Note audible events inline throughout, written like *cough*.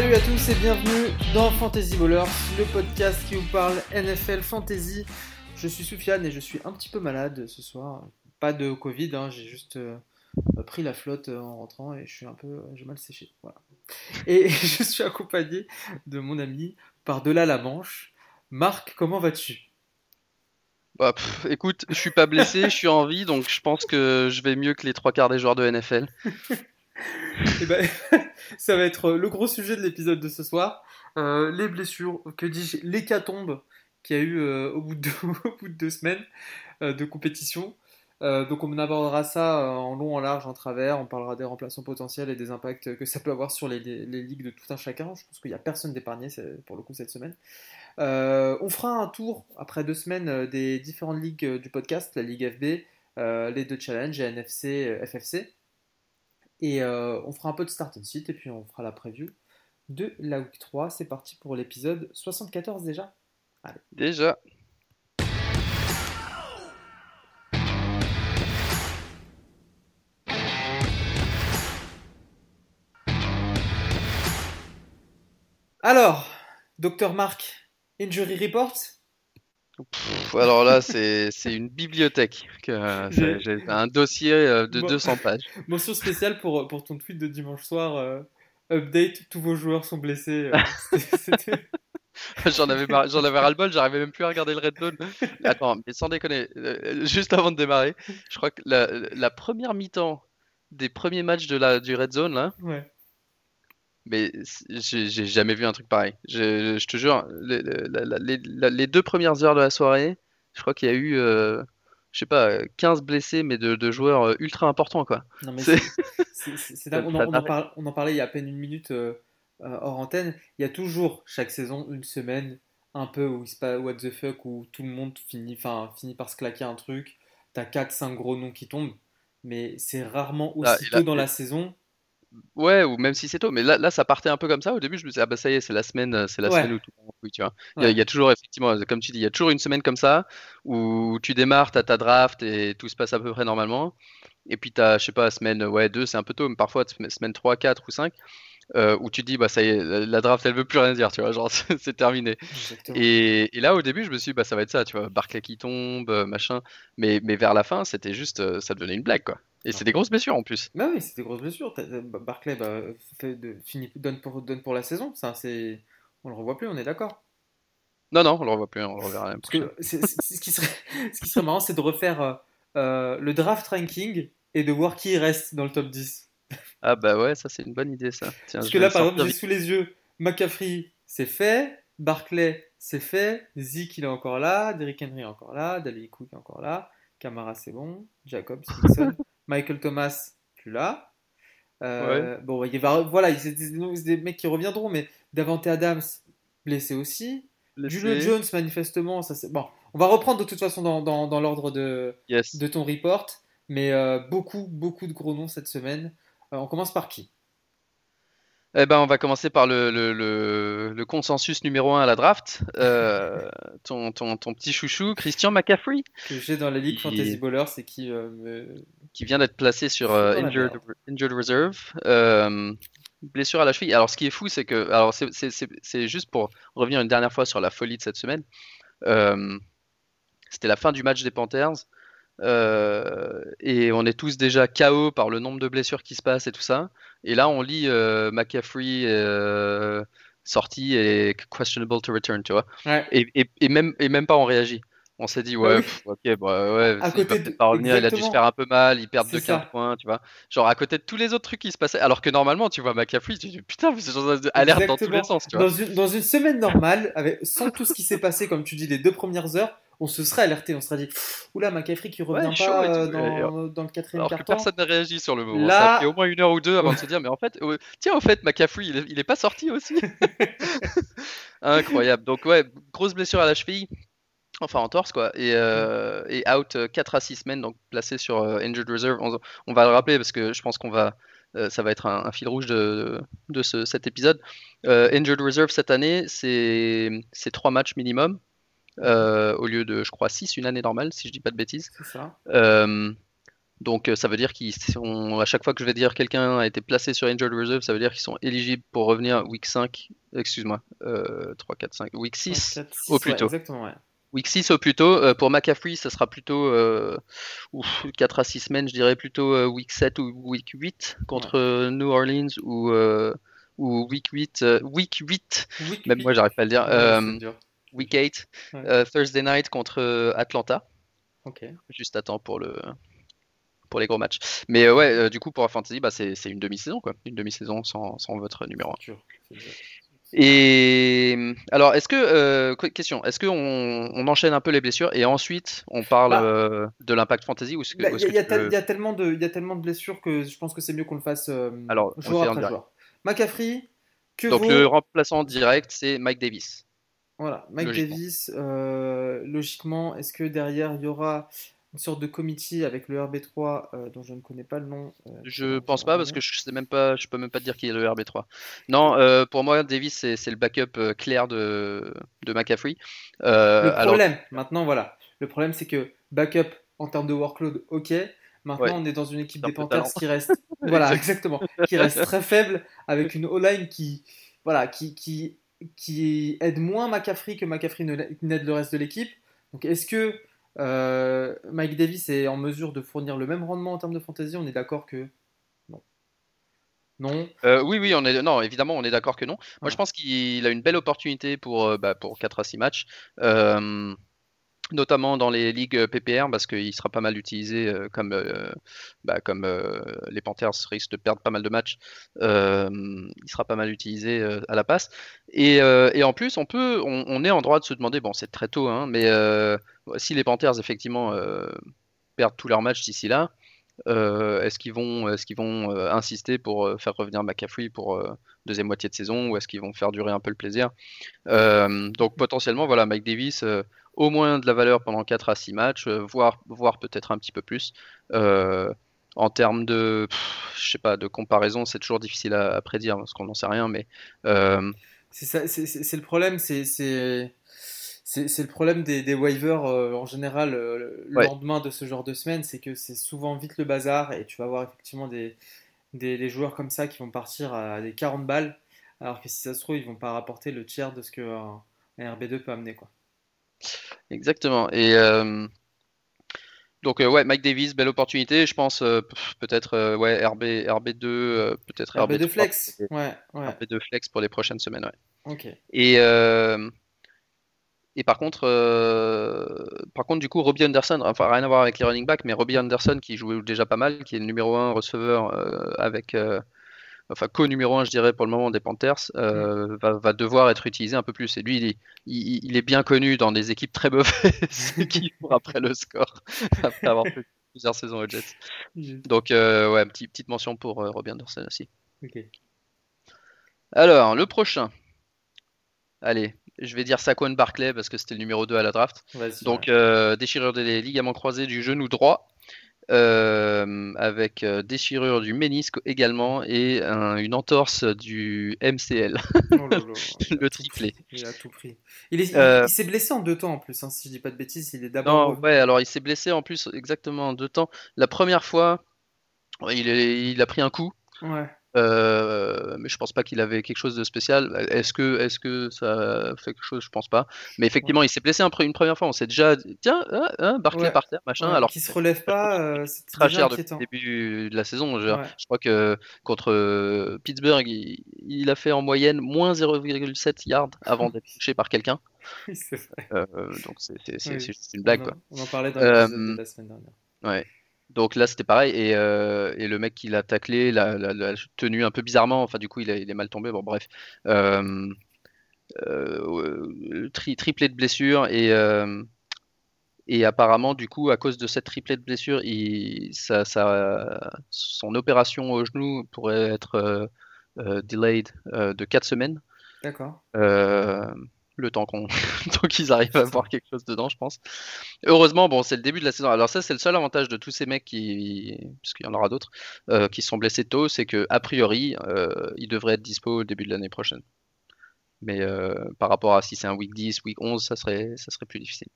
Salut à tous et bienvenue dans Fantasy Ballers, le podcast qui vous parle NFL Fantasy. Je suis Soufiane et je suis un petit peu malade ce soir. Pas de Covid, hein, j'ai juste euh, pris la flotte euh, en rentrant et je suis un peu, j'ai mal séché. Voilà. Et *laughs* je suis accompagné de mon ami par-delà la Manche. Marc, comment vas-tu? Bah, pff, écoute, je suis pas blessé, je suis en vie, donc je pense que je vais mieux que les trois quarts des joueurs de NFL. *laughs* Eh ben, *laughs* ça va être le gros sujet de l'épisode de ce soir. Euh, les blessures, que dis-je, l'hécatombe qu'il y a eu euh, au, bout de, *laughs* deux semaines euh, de compétition. Donc on abordera ça en long, en large, en travers. On parlera des remplaçants potentiels et des impacts que ça peut avoir sur les, les- ligues de tout un chacun. Je pense qu'il n'y a personne d'épargné pour le coup cette semaine. On fera un tour après deux semaines des différentes ligues du podcast, la Ligue FB, les deux challenges, NFC, FFC. Et euh, on fera un peu de start and sit et puis on fera la preview de la week 3. C'est parti pour l'épisode 74 déjà. Déjà. Alors, Dr Marc, Injury Report? Pff, alors là, c'est une bibliothèque. que, euh, J'ai- un dossier euh, de Bon. 200 pages. Mention spéciale pour, pour ton tweet de dimanche soir. euh, update, tous vos joueurs sont blessés. euh, *laughs* J'en avais avais ras-le-bol, j'arrivais même plus à regarder le Red Zone. Attends, mais sans déconner, euh, juste avant de démarrer, je crois que la, la première mi-temps des premiers matchs de la, du Red Zone, là, ouais. Mais j'ai jamais vu un truc pareil. Je, je te jure, les, deux premières heures de la soirée, je crois qu'il y a eu, euh, je sais pas, euh, 15 blessés, mais de, de joueurs euh, ultra importants, quoi. Non, mais dingue. *laughs* on, en, Ça on en t'arrête. parle- on en parlait il y a à peine une minute euh, euh, hors antenne. Il y a toujours, chaque saison, une semaine un peu où il se passe what the fuck, où tout le monde finit, par se claquer un truc. T'as 4-5 gros noms qui tombent. Mais c'est rarement Ah, aussi là- tôt dans la saison. Ouais, ou même si c'est tôt, mais là, là, ça partait un peu comme ça. Au début, je me disais, ah bah ça y est, c'est la semaine, euh, c'est la Ouais. semaine où tout le monde couille, tu vois. Il y a, Ouais. il y a toujours, effectivement, comme tu dis, il y a toujours une semaine comme ça où tu démarres, t'as ta draft et tout se passe à peu près normalement. Et puis t'as, je sais pas, semaine ouais, 2, c'est un peu tôt, mais parfois sem- semaine 3, 4 ou 5, euh, où tu te dis, bah ça y est, la la draft, elle veut plus rien dire, tu vois, genre *laughs* c'est terminé. Et, et là, au début, je me suis dit, bah ça va être ça, tu vois, Barclay qui tombe, euh, machin. Mais, mais vers la fin, c'était juste, ça devenait une blague, quoi. Et c'est des grosses blessures en plus. Bah oui, c'était grosse blessure. T'as- t'as- Barclay bah, fait de, finit, donne, pour, donne pour la saison. Ça, c'est, on le revoit plus, on est d'accord. Non, non, on le revoit plus, on le reverra même Parce que c'est- c'est- ce, qui serait, *laughs* ce qui serait marrant, c'est de refaire euh, euh, le draft ranking et de voir qui reste dans le top 10. *laughs* Ah bah ouais, ça c'est une bonne idée ça. Tiens, Parce que là, par exemple, j'ai sous les yeux McCaffrey, c'est fait. Barclay, c'est fait. Zeke, il est encore là. Derrick Henry est encore là. Dalvin Cook est encore là. Camara, c'est bon. Jacob, Simpson. *laughs* Michael Thomas, plus là. Euh, Bon, il va, voilà, c'est des, mecs qui reviendront, mais Davante Adams, blessé aussi. Julio. Jones, manifestement, ça c'est. Bon, on va reprendre de toute façon dans, dans, dans l'ordre de, Yes. de ton report, mais euh, beaucoup, beaucoup de gros noms cette semaine. Euh, on commence par qui? Eh ben on va commencer par le, le, le, le consensus numéro un à la draft. Euh, *laughs* ton, ton, ton petit chouchou, Christian McCaffrey, Que j'ai dans la ligue Fantasy Ballers et qui euh, me. qui vient d'être placé sur euh, injured, injured Reserve. Blessure à la cheville. Alors ce qui est fou, c'est que. Alors c'est- c'est c'est- c'est juste pour revenir une dernière fois sur la folie de cette semaine. C'était la fin du match des Panthers. Et on est tous déjà KO par le nombre de blessures qui se passent et tout ça. Et là, on lit euh, McCaffrey euh, sorti et questionable to return, tu vois. Ouais. Et, et, et même, et même pas on réagit. On s'est dit, ouais, oui. pff, ok, bah, ouais, À il côté de- pas revenir, il a dû se faire un peu mal, il perd de 15 ça. points, tu vois. Genre à côté de tous les autres trucs qui se passaient. Alors que normalement, tu vois, McCaffrey, tu dis, putain, mais c'est genre alerte dans tous les sens, tu vois. Dans une, dans une semaine normale, avec, sans tout ce qui s'est passé, comme tu dis, les deux premières heures, on se serait alerté, on se serait dit, oula, McCaffrey qui revient Ouais, pas et tout, euh, dans, dans le quatrième carton. personne n'a réagi sur le moment. Là- Ça a au moins une heure ou deux avant de se dire, mais en fait, euh, tiens, au fait, McCaffrey, il est, il est pas sorti aussi. *laughs* Incroyable. Donc, ouais, grosse blessure à la cheville. Enfin, en torse, quoi. Et, euh, et out euh, 4 à 6 semaines, donc placé sur euh, Injured Reserve. On, on va le rappeler parce que je pense qu'on va. euh, ça va être un, un fil rouge de, de ce- cet épisode. Euh, Injured Reserve cette année, c'est c'est 3 matchs minimum. Euh, au lieu de, je crois, 6 une année normale, si je dis pas de bêtises. Ça. Euh, Donc ça veut dire qu'ils sont, à chaque fois que je vais dire quelqu'un a été placé sur Injured Reserve, ça veut dire qu'ils sont éligibles pour revenir week 5, excuse-moi, 3, 4, 5, week 6, 4, 6 au plus ouais, tôt. Exactement, ouais. Week 6 au plus tôt. Euh, pour McCaffrey, ça sera plutôt euh, ouf, 4 à 6 semaines, je dirais plutôt euh, week 7 ou week 8 contre euh, New Orleans ou, euh, ou week 8. euh, week 8, Week même huit. moi j'arrive pas à le dire. Ouais, Euh. Week 8, Ouais. euh, Thursday night contre euh, Atlanta. Ok. Juste à temps pour le pour les gros matchs. Mais euh, ouais, euh, du coup pour la fantasy, bah, c'est une demi-saison quoi, une demi-saison sans, sans votre numéro 1. Dur. c'est dur. Et alors, est-ce que que- question, est-ce qu'on on enchaîne un peu les blessures et ensuite on parle Bah, de l'impact fantasy ou Bah, Il est-ce y, y y a tellement de, il y a tellement de blessures que je pense que c'est mieux qu'on le fasse Alors, joueur après direct. joueur. McCaffrey, que Donc le remplaçant direct, c'est Mike Davis. Voilà, Mike Logiquement. Davis, euh, logiquement, est-ce que derrière il y aura une sorte de committee avec le RB3 euh, dont je ne connais pas le nom euh, Je pense pas parce que je sais même pas, je peux même pas te dire qui est le RB3. Non, euh, pour moi Davis c'est le backup clair de, de McCaffrey. Le alors problème, maintenant, voilà, le problème c'est que backup en termes de workload, ok. Maintenant, Ouais. on est dans une équipe des Panthers qui reste, *laughs* voilà, Exact. exactement, qui reste très faible avec une O-line qui, voilà, qui, qui, qui aide moins McCaffrey que McCaffrey n'aide le reste de l'équipe. Donc, est-ce que euh, Mike Davis est en mesure de fournir le même rendement en termes de fantasy? On est d'accord que non. Non? Euh, oui, oui, on est, non, évidemment, on est d'accord que non. Moi, Voilà. je pense qu'il a une belle opportunité pour, euh, bah, pour 4 à 6 matchs, euh, notamment dans les ligues euh, PPR, parce qu'il sera pas mal utilisé euh, comme, euh, bah, les Panthers risquent de perdre pas mal de matchs. il sera pas mal utilisé à la passe. Et, en plus, on peut, on, est en droit de se demander, bon, c'est très tôt, hein, mais si les Panthers, effectivement, perdent tous leurs matchs d'ici là, euh, est-ce qu'ils vont, est-ce qu'ils vont euh, insister pour euh, faire revenir McCaffrey pour deuxième moitié de saison ou est-ce qu'ils vont faire durer un peu le plaisir? Donc potentiellement, voilà, Mike Davis, au moins de la valeur pendant 4 à 6 matchs, voire, voire peut-être un petit peu plus. En termes de, je sais pas, de comparaison, c'est toujours difficile à, à prédire parce qu'on n'en sait rien, mais c'est le problème, c'est c'est le problème des, des waivers euh, en général euh, le Ouais. lendemain de ce genre de semaine, c'est que c'est souvent vite le bazar et tu vas avoir effectivement des, des, des joueurs comme ça qui vont partir à des 40 balles, alors que si ça se trouve ils vont pas rapporter le tiers de ce que un, un RB2 peut amener quoi. Exactement. Et euh, donc ouais, Mike Davis, belle opportunité. Je pense peut-être ouais RB RB2, euh, peut-être RB2 RB3, flex, ouais, ouais, RB2 flex pour les prochaines semaines. Ouais. ok. Et et par contre, euh, par contre du coup Robbie Anderson, enfin rien à voir avec les running backs, mais Robbie Anderson qui joue déjà pas mal, qui est le numéro 1 receveur euh, avec euh, enfin co-numéro 1 je dirais pour le moment des Panthers, euh, va, va devoir être utilisé un peu plus. Et lui, il est, il, il est bien connu dans des équipes très mauvaises *laughs* qui *laughs* courent après le score, *laughs* après avoir fait plusieurs saisons aux Jets. Donc euh, ouais, petit, petite mention pour Robbie Anderson aussi. Ok. Alors, le prochain. Allez, je vais dire Saquon Barclay parce que c'était le numéro 2 à la draft. Donc, euh, déchirure des ligaments croisés du genou droit, euh, avec euh, déchirure du ménisque également et un- une entorse du MCL, Oh là là, *laughs* le triplé. Il a tout pris. Il est- il- Euh, il s'est blessé en deux temps en plus, hein, si je dis pas de bêtises. Il est d'abord. Non, ouais, alors il s'est blessé en plus exactement en deux temps. La première fois, il, est- il a pris un coup. Ouais. Euh, mais je pense pas qu'il avait quelque chose de spécial. Est-ce que, est-ce que ça fait quelque chose? Je pense pas. Mais effectivement, il s'est blessé un une première fois. On s'est déjà dit, tiens, hein, Barclay Ouais. par terre, machin. Ouais, alors qui se relève pas, euh, c'est très déjà cher depuis le début de la saison. Je, crois que contre euh, Pittsburgh, il, il a fait en moyenne moins 0,7 yards avant d'être *laughs* touché par quelqu'un. Oui. Euh, donc c'est Oui. juste une blague on, quoi. en, on en parlait dans Euh, de la semaine dernière. Ouais. Donc là, c'était pareil. Et, euh, et le mec qui l'a taclé, l'a l'a- l'a tenu un peu bizarrement. Enfin, du coup, il, a- il est mal tombé. Bon, bref. Euh, euh, tri- triplé de blessures. Et, euh, et apparemment, du coup, à cause de cette triplée de blessures, il, ça, ça- son opération au genou pourrait être delayed de 4 semaines. D'accord. Le temps qu'on *laughs* qu'ils arrivent à voir quelque chose dedans, je pense. Heureusement, bon, c'est le début de la saison. Alors ça, c'est le seul avantage de tous ces mecs qui, parce qu'il y en aura d'autres, euh, qui sont blessés tôt, c'est que a priori, euh, ils devraient être dispo au début de l'année prochaine. Mais euh, par rapport à si c'est un week 10, week 11, ça serait, ça serait plus difficile.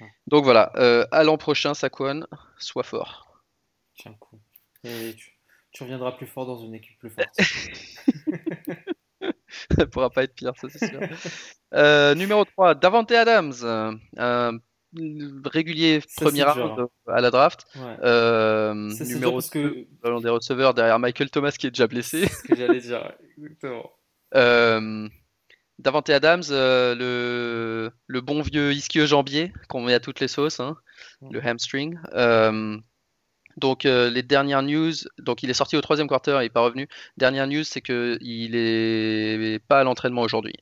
Ouais. Donc voilà, à l'an prochain, Saquon, sois fort. Tiens, coup. Et tu, tu reviendras plus fort dans une équipe plus *laughs* forte. *laughs* Ça pourra pas être pire, ça c'est sûr. Euh, numéro 3, Davante Adams, euh, régulier Ça, premier round dur. à la draft. Ouais. Euh, Ça, numéro parce 2, que ballon des receveurs derrière Michael Thomas qui est déjà blessé. c'est ce que j'allais dire. Exactement. *laughs* Euh, Davante Adams, euh, le, le bon vieux ischio-jambier qu'on met à toutes les sauces, hein, le hamstring. Donc euh, les dernières news, donc il est sorti au troisième quarter, il n'est pas revenu. Dernière news, c'est que il est pas à l'entraînement aujourd'hui.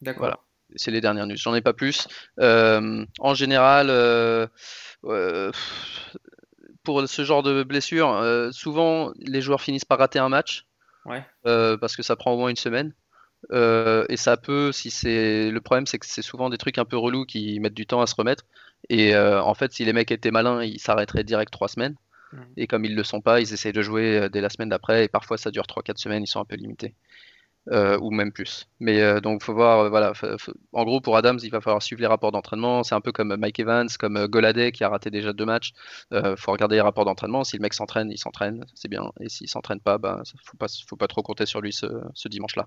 D'accord. Voilà. C'est les dernières news. J'en ai pas plus. Euh, en général, euh, pour ce genre de blessure, souvent les joueurs finissent par rater un match Ouais. parce que ça prend au moins une semaine. Euh, et ça peut, si c'est le problème, c'est que c'est souvent des trucs un peu relous qui mettent du temps à se remettre. Et euh, en fait, si les mecs étaient malins, ils s'arrêteraient direct trois semaines. Mhm. Et comme ils le sont pas, ils essayent de jouer euh, dès la semaine d'après. Et parfois, ça dure 3-4 semaines, ils sont un peu limités. Euh, ou même plus. Mais donc, faut voir, voilà. En gros, pour Adams, il va falloir suivre les rapports d'entraînement. C'est un peu comme Mike Evans, comme Goladay qui a raté déjà deux matchs. Faut regarder les rapports d'entraînement. Si le mec s'entraîne, il s'entraîne, c'est bien. Et s'il s'entraîne pas, ben, ça- faut pas, faut pas trop compter sur lui ce, ce dimanche-là.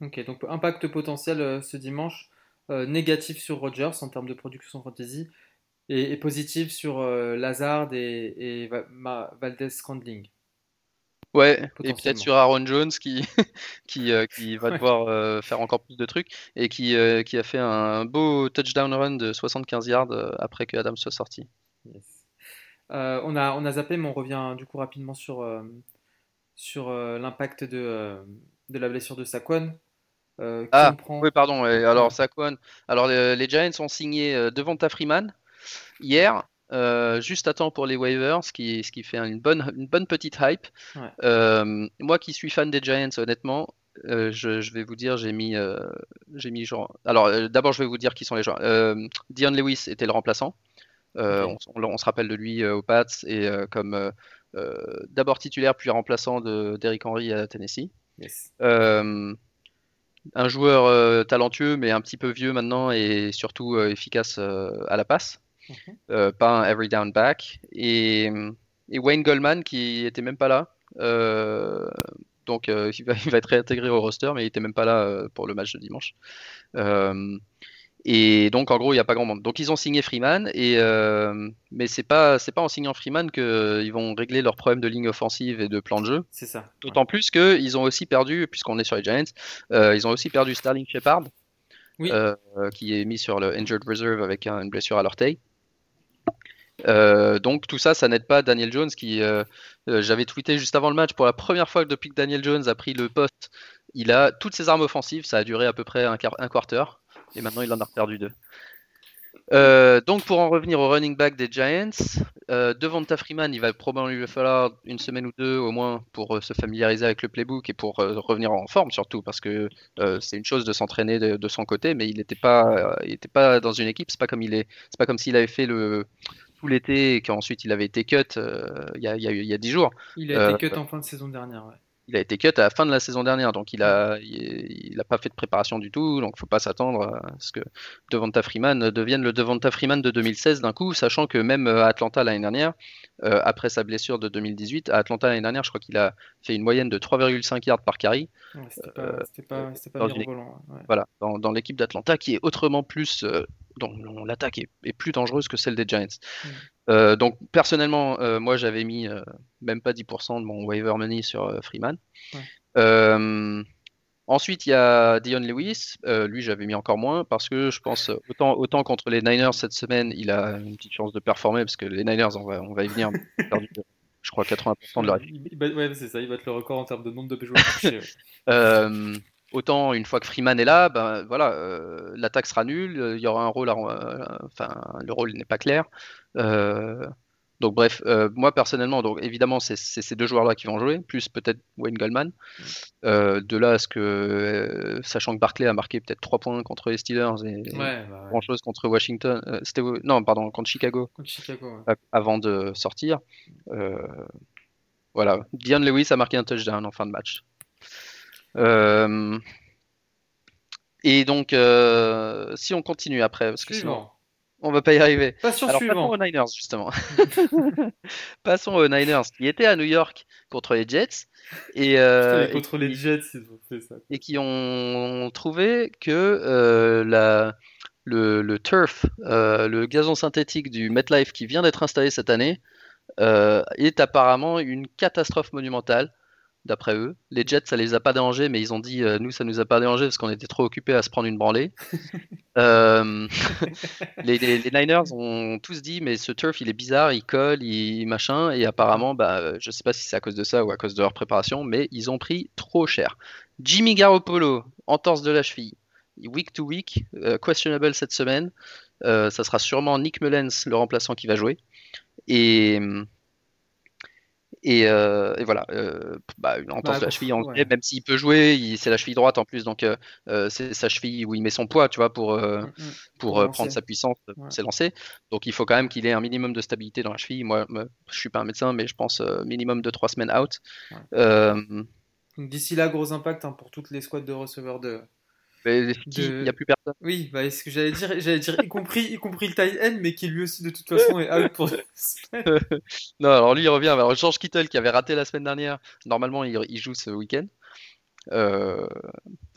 Ok, donc impact potentiel euh, ce dimanche, euh, négatif sur Rodgers en termes de production fantasy et, et positif sur euh, Lazard et, Valdez Scandling. Ouais, et peut-être sur Aaron Jones qui, *laughs* qui, euh, qui va Ouais. devoir euh, faire encore plus de trucs et qui, euh, qui a fait un beau touchdown run de 75 yards après que Adams soit sorti. Yes. On a, on a zappé, mais on revient du coup rapidement sur, sur l'impact de, de la blessure de Saquon. Euh, Ah, prend oui, pardon. et alors, Ouais. Saquon. Alors, les, les Giants ont signé euh, Devonta Freeman hier, euh, juste à temps pour les waivers, ce qui, ce qui fait une bonne, une bonne petite hype. Ouais. Euh, moi qui suis fan des Giants, honnêtement, euh, je, je vais vous dire, j'ai mis, j'ai mis genre. Alors, d'abord, je vais vous dire qui sont les joueurs. Dion Lewis était le remplaçant. On, on- on se rappelle de lui aux Pats et comme d'abord titulaire puis remplaçant de d'Eric Henry à Tennessee. Yes. Un joueur euh, talentueux mais un petit peu vieux maintenant et surtout euh, efficace euh, à la passe. Mhm. Pas un every down back. Et, et Wayne Goldman qui était même pas là. Donc *laughs* il, va, il va être réintégré au roster mais il était même pas là pour le match de dimanche. Euh, et donc en gros il n'y a pas grand monde. Donc ils ont signé Freeman et euh, mais pas c'est pas en signant Freeman qu'ils vont régler leurs problèmes de ligne offensive et de plan de jeu. C'est ça. Ouais. D'autant plus qu'ils ont aussi perdu, puisqu'on est sur les Giants, euh, ils ont aussi perdu Sterling Shepard, Oui. euh, euh, qui est mis sur le injured reserve avec un- une blessure à l'orteil. Euh, donc tout ça, ça n'aide pas Daniel Jones qui, euh, euh, j'avais tweeté juste avant le match, pour la première fois depuis que Daniel Jones a pris le poste, il a toutes ses armes offensives, ça a duré à peu près un, quart- un quarter, et maintenant il en a perdu deux. Euh, donc pour en revenir au running back des Giants, euh, Devonta Freeman, il va probablement lui falloir une semaine ou deux au moins pour euh, se familiariser avec le playbook et pour euh, revenir en forme surtout parce que euh, c'est une chose de s'entraîner de, de son côté, mais il n'était pas, euh, il était pas dans une équipe. C'est pas comme il est, c'est pas comme s'il avait fait le tout l'été et qu'ensuite il avait été cut il y a, 10 jours. Il a été Euh, cut en fin de saison dernière. ouais. Il a été cut à la fin de la saison dernière, donc il a, il, il a pas fait de préparation du tout, donc faut pas s'attendre à ce que Devonta Freeman devienne le Devonta Freeman de 2016 d'un coup, sachant que même à Atlanta l'année dernière, euh, après sa blessure de 2018, à Atlanta l'année dernière, je crois qu'il a fait une moyenne de 3,5 yards par carry, Ouais, c'était pas, euh, dans une mirobolant, ouais. voilà, dans, dans l'équipe d'Atlanta qui est autrement plus, euh, dont, l'attaque est, est plus dangereuse que celle des Giants. Mm. Euh, donc personnellement, euh, moi j'avais mis euh, même pas 10% de mon waiver money sur Freeman. Ouais. Ensuite, il y a Dion Lewis. Lui, j'avais mis encore moins parce que je pense autant, autant contre les Niners cette semaine, il a une petite chance de performer parce que les Niners, on va, on va y venir. *laughs* je crois 80% de leur bat- ouais, c'est ça, il va être le record en termes de nombre de joueurs *laughs* touchés. ouais. Autant une fois que Freeman est là, ben voilà, euh, l'attaque sera nulle, euh, il y aura un rôle, à- euh, enfin le rôle n'est pas clair. Donc bref, moi personnellement, donc évidemment c'est ces deux joueurs-là qui vont jouer, plus peut-être Wayne Goldman. Euh, de là à ce que, sachant que Barclay a marqué peut-être 3 points contre les Steelers et Ouais, bah, ouais. grand chose contre Washington, non pardon contre Chicago Contre Chicago. ouais. avant de sortir. Voilà, Dion Lewis a marqué un touchdown en fin de match. Euh, et donc, euh, si on continue après, parce que sinon. On va pas y arriver. Alors passons suivant. aux Niners justement. *laughs* passons aux Niners qui étaient à New York contre les Jets et, euh, Putain, et contre les qui- Jets, ils ont fait ça. et qui ont trouvé que euh, la, le, le turf, euh, le gazon synthétique du MetLife qui vient d'être installé cette année, euh, est apparemment une catastrophe monumentale, d'après eux. Les Jets, ça les a pas dérangés, mais ils ont dit, euh, nous, ça nous a pas dérangé parce qu'on était trop occupés à se prendre une branlée. *laughs* Euh, *laughs* les, les- les Niners ont tous dit, mais ce turf, il est bizarre, il colle, il machin, et apparemment, bah, euh, je sais pas si c'est à cause de ça ou à cause de leur préparation, mais ils ont pris trop cher. Jimmy Garoppolo, entorse de la cheville, week to week, euh, questionable cette semaine. Ça sera sûrement Nick Mullens, le remplaçant, qui va jouer. Et, et, euh, et voilà, euh, bah, une entorse Bah, de la cheville en ouais. même s'il peut jouer, c'est la cheville droite en plus, donc euh, euh, c'est sa cheville où il met son poids, tu vois, pour, Mm, mm. pour Pour lancer. prendre sa puissance, pour Ouais. s'élancer. Donc il faut quand même qu'il ait un minimum de stabilité dans la cheville. Moi, je suis pas un médecin, mais je pense minimum de trois semaines out. Ouais. D'ici là, gros impact hein, pour toutes les squads de receveurs de. Mais qui- De- il n'y a plus personne. Oui, bah, ce que j'allais dire, j'allais dire y compris, y compris le tight end, mais qui lui aussi de toute façon est out pour. *laughs* *laughs* Non, alors lui il revient. Alors George Kittle qui avait raté la semaine dernière, normalement il, il joue ce week-end. Euh,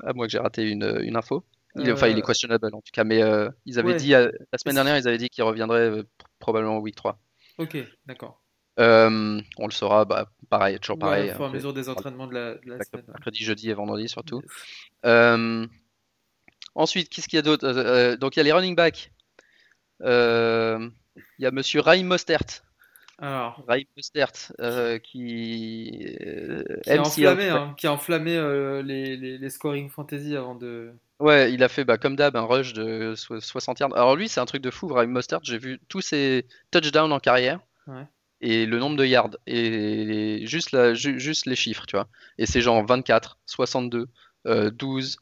à moins que j'ai raté une, une info. Il, Enfin, il est Euh, questionable en tout cas, mais euh, ils avaient ouais. dit la semaine dernière, ils avaient dit qu'il reviendrait euh, probablement au week 3. Ok, d'accord. Euh, on le saura, bah, pareil, toujours Ouais, pareil. au fur et à mesure des entraînements de la, de la semaine. mercredi, jeudi et vendredi surtout. Yes. Euh, ensuite, qu'est-ce qu'il y a d'autre? Euh, donc il y a les running backs. Euh, il y a Monsieur Raheem Mostert. Alors, Raheem Mostert euh, qui euh, qui a MCL. enflammé, hein, qui a enflammé euh, les, les, les scoring fantasy avant de. Ouais, il a fait bah, comme d'hab un rush de so- 60 yards. Alors lui, c'est un truc de fou, Raheem Mostert. J'ai vu tous ses touchdowns en carrière Ouais. et le nombre de yards et les- juste, la, ju- juste les chiffres, tu vois. Et c'est genre 24, 62, euh, 12,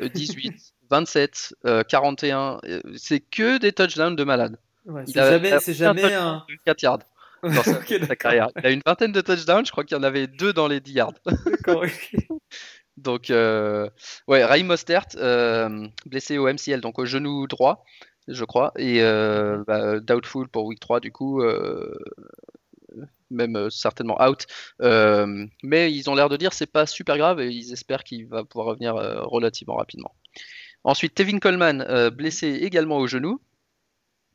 euh, 18, 27, euh, 41. euh, C'est que des touchdowns de malade. Ouais, Il c'est a- jamais, c'est un jamais touchdown un. de 4 yards *laughs* dans sa, Ok, sa d'accord. carrière. Il a une vingtaine de touchdowns, je crois qu'il y en avait deux dans les 10 yards. *laughs* *laughs* Donc, euh, ouais, Raheem Mostert, euh, blessé au MCL, donc au genou droit, je crois, et euh, bah, doubtful pour week 3, du coup, euh, même euh, certainement out. Euh, mais ils ont l'air de dire c'est pas super grave et ils espèrent qu'il va pouvoir revenir euh, relativement rapidement. Ensuite, Tevin Coleman, euh, blessé également au genou.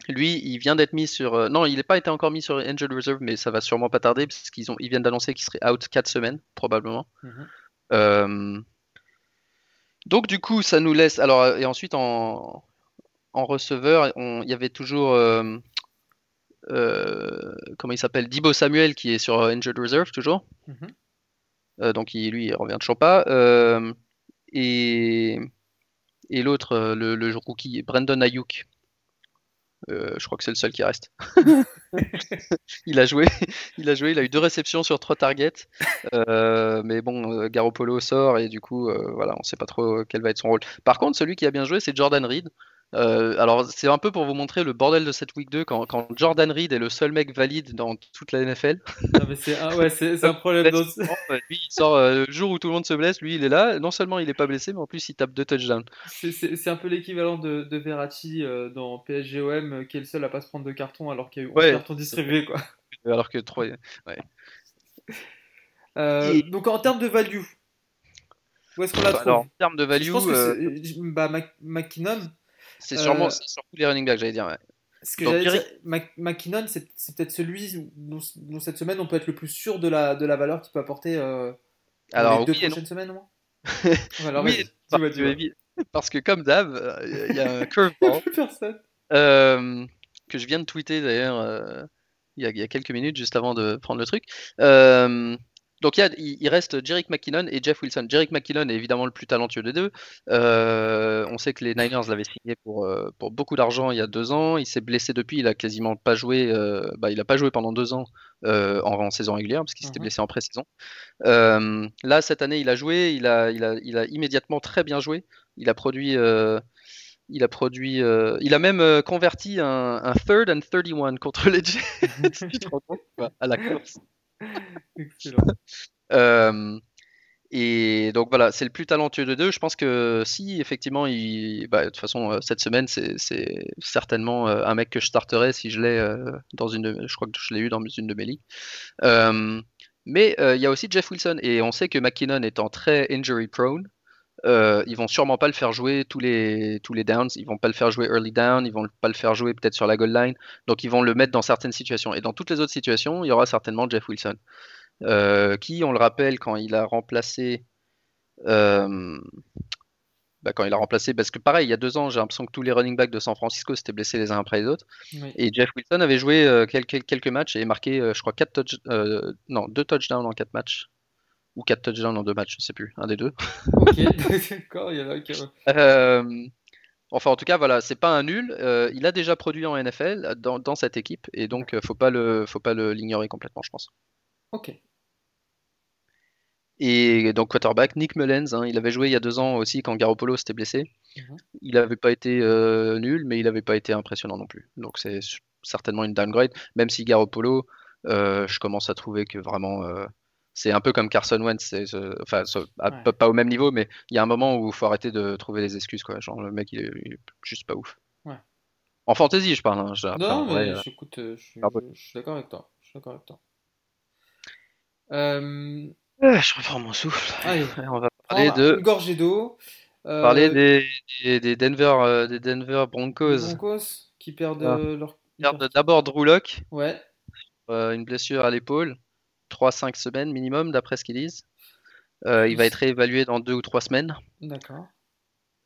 Lui, il vient d'être mis sur. euh, non, il n'est pas été encore mis sur Injured Reserve, mais ça va sûrement pas tarder, parce qu'ils ont, ils viennent d'annoncer qu'il serait out 4 semaines, probablement. Mhm. Euh, donc du coup, ça nous laisse. Alors et ensuite en, en receveur, il y avait toujours euh, comment il s'appelle, Dibo Samuel qui est sur Injured Reserve toujours. Mhm. Euh, donc il, lui, il revient toujours pas. Euh, et et l'autre, euh, le, le rookie, Brandon Ayuk. Euh, je crois que c'est le seul qui reste. *laughs* Il a joué, il a joué, il a eu deux réceptions sur trois targets. Euh, mais bon, Garoppolo sort et du coup, euh, voilà, on sait pas trop quel va être son rôle. Par contre, celui qui a bien joué, c'est Jordan Reed. Euh, alors, c'est un peu pour vous montrer le bordel de cette week 2 quand, quand Jordan Reed est le seul mec valide dans toute la NFL. Non, mais c'est un, ouais, c'est c'est un problème. dans- Lui, il sort euh, le jour où tout le monde se blesse, lui, il est là. Non seulement il est pas blessé, mais en plus, il tape deux touchdowns. C'est c'est- c'est un peu l'équivalent de, de Verratti euh, dans PSGOM, euh, qui est le seul à pas se prendre de carton alors qu'il y a eu 11 Ouais. cartons distribués. Quoi. Alors que trois. Euh, Et- Donc en termes de value, où est-ce qu'on la trouve? Alors, en termes de value, Je pense que euh, bah, Mac- McKinnon, c'est sûrement euh, c'est surtout les running backs, j'allais dire. ouais. ce que j'allais dire, Mac- McKinnon, c'est peut-être celui dont, dont cette semaine on peut être le plus sûr de la, de la valeur qu'il peut apporter euh, Alors, les deux oui et non. prochaines semaines au moins. *laughs* Alors, Oui, parce que, parce comme d'hab, euh, il y a un *laughs* curveball euh, que je viens de tweeter d'ailleurs euh, il y, a, il y a quelques minutes juste avant de prendre le truc. Donc il, y a- il- il reste Jerick McKinnon et Jeff Wilson. Jerick McKinnon est évidemment le plus talentueux des deux. Euh, on sait que les Niners l'avaient signé pour, euh, pour beaucoup d'argent il y a deux ans. Il s'est blessé depuis. Il a quasiment pas joué. euh, bah, il a pas joué pendant deux ans euh, en, en saison régulière parce qu'il s'était Mhm. blessé en pré-saison. Là cette année il a joué. Il a, il a, il a immédiatement très bien joué. Il a produit. il a produit, euh, il a même euh, converti un, un third and 31 contre les Jets. *laughs* *laughs* tu te rends compte quoi, à la course. *laughs* Euh, Et donc voilà, c'est le plus talentueux de deux. Je pense que si effectivement, il, bah, de toute façon, euh, cette semaine, c'est certainement euh, un mec que je starterai si je l'ai dans une. De, je crois que je l'ai eu dans une de mes ligues. mais il y a aussi Jeff Wilson et on sait que McKinnon étant très injury prone, euh, ils vont sûrement pas le faire jouer tous les, tous les downs, ils vont pas le faire jouer early down, ils vont pas le faire jouer peut-être sur la goal line, donc ils vont le mettre dans certaines situations. Et dans toutes les autres situations, il y aura certainement Jeff Wilson, euh, qui, on le rappelle, quand il a remplacé, euh, bah, quand il a remplacé, parce que pareil, il y a deux ans, j'ai l'impression que tous les running backs de San Francisco s'étaient blessés les uns après les autres, et Jeff Wilson avait joué quelques, quelques matchs et marqué, je crois, quatre touch, non, deux touchdowns en quatre matchs ou 4 touchdowns en deux matchs, je sais plus, un des deux. ok, *laughs* d'accord, il y en a qui. Euh, enfin, en tout cas, voilà, c'est pas un nul. Euh, il a déjà produit en NFL dans, dans cette équipe, et donc euh, faut pas le, faut pas l'ignorer complètement, je pense. Ok. Et donc quarterback, Nick Mullens, hein, il avait joué il y a deux ans aussi quand Garoppolo s'était blessé. Mhm. Il n'avait pas été nul, mais il n'avait pas été impressionnant non plus. Donc c'est certainement une downgrade, même si Garoppolo, je commence à trouver que vraiment c'est un peu comme Carson Wentz, enfin pas au même niveau, mais il y a un moment où il faut arrêter de trouver des excuses quoi. Genre le mec il est, juste pas ouf. En fantasy je parle. Hein. non mais euh, j'écoute, euh, je, suis d'accord avec toi. Je suis d'accord avec toi. Euh... je reprends mon souffle. Allez, *laughs* on va parler de. Une gorgée d'eau. Euh... Parler des, des, Denver, euh, des Denver Broncos. Broncos qui perdent ah. leur. Perdent d'abord Drew Lock. Ouais. une blessure à l'épaule. 3-5 semaines minimum, d'après ce qu'ils disent. Euh, il va être évalué dans 2 ou 3 semaines. D'accord.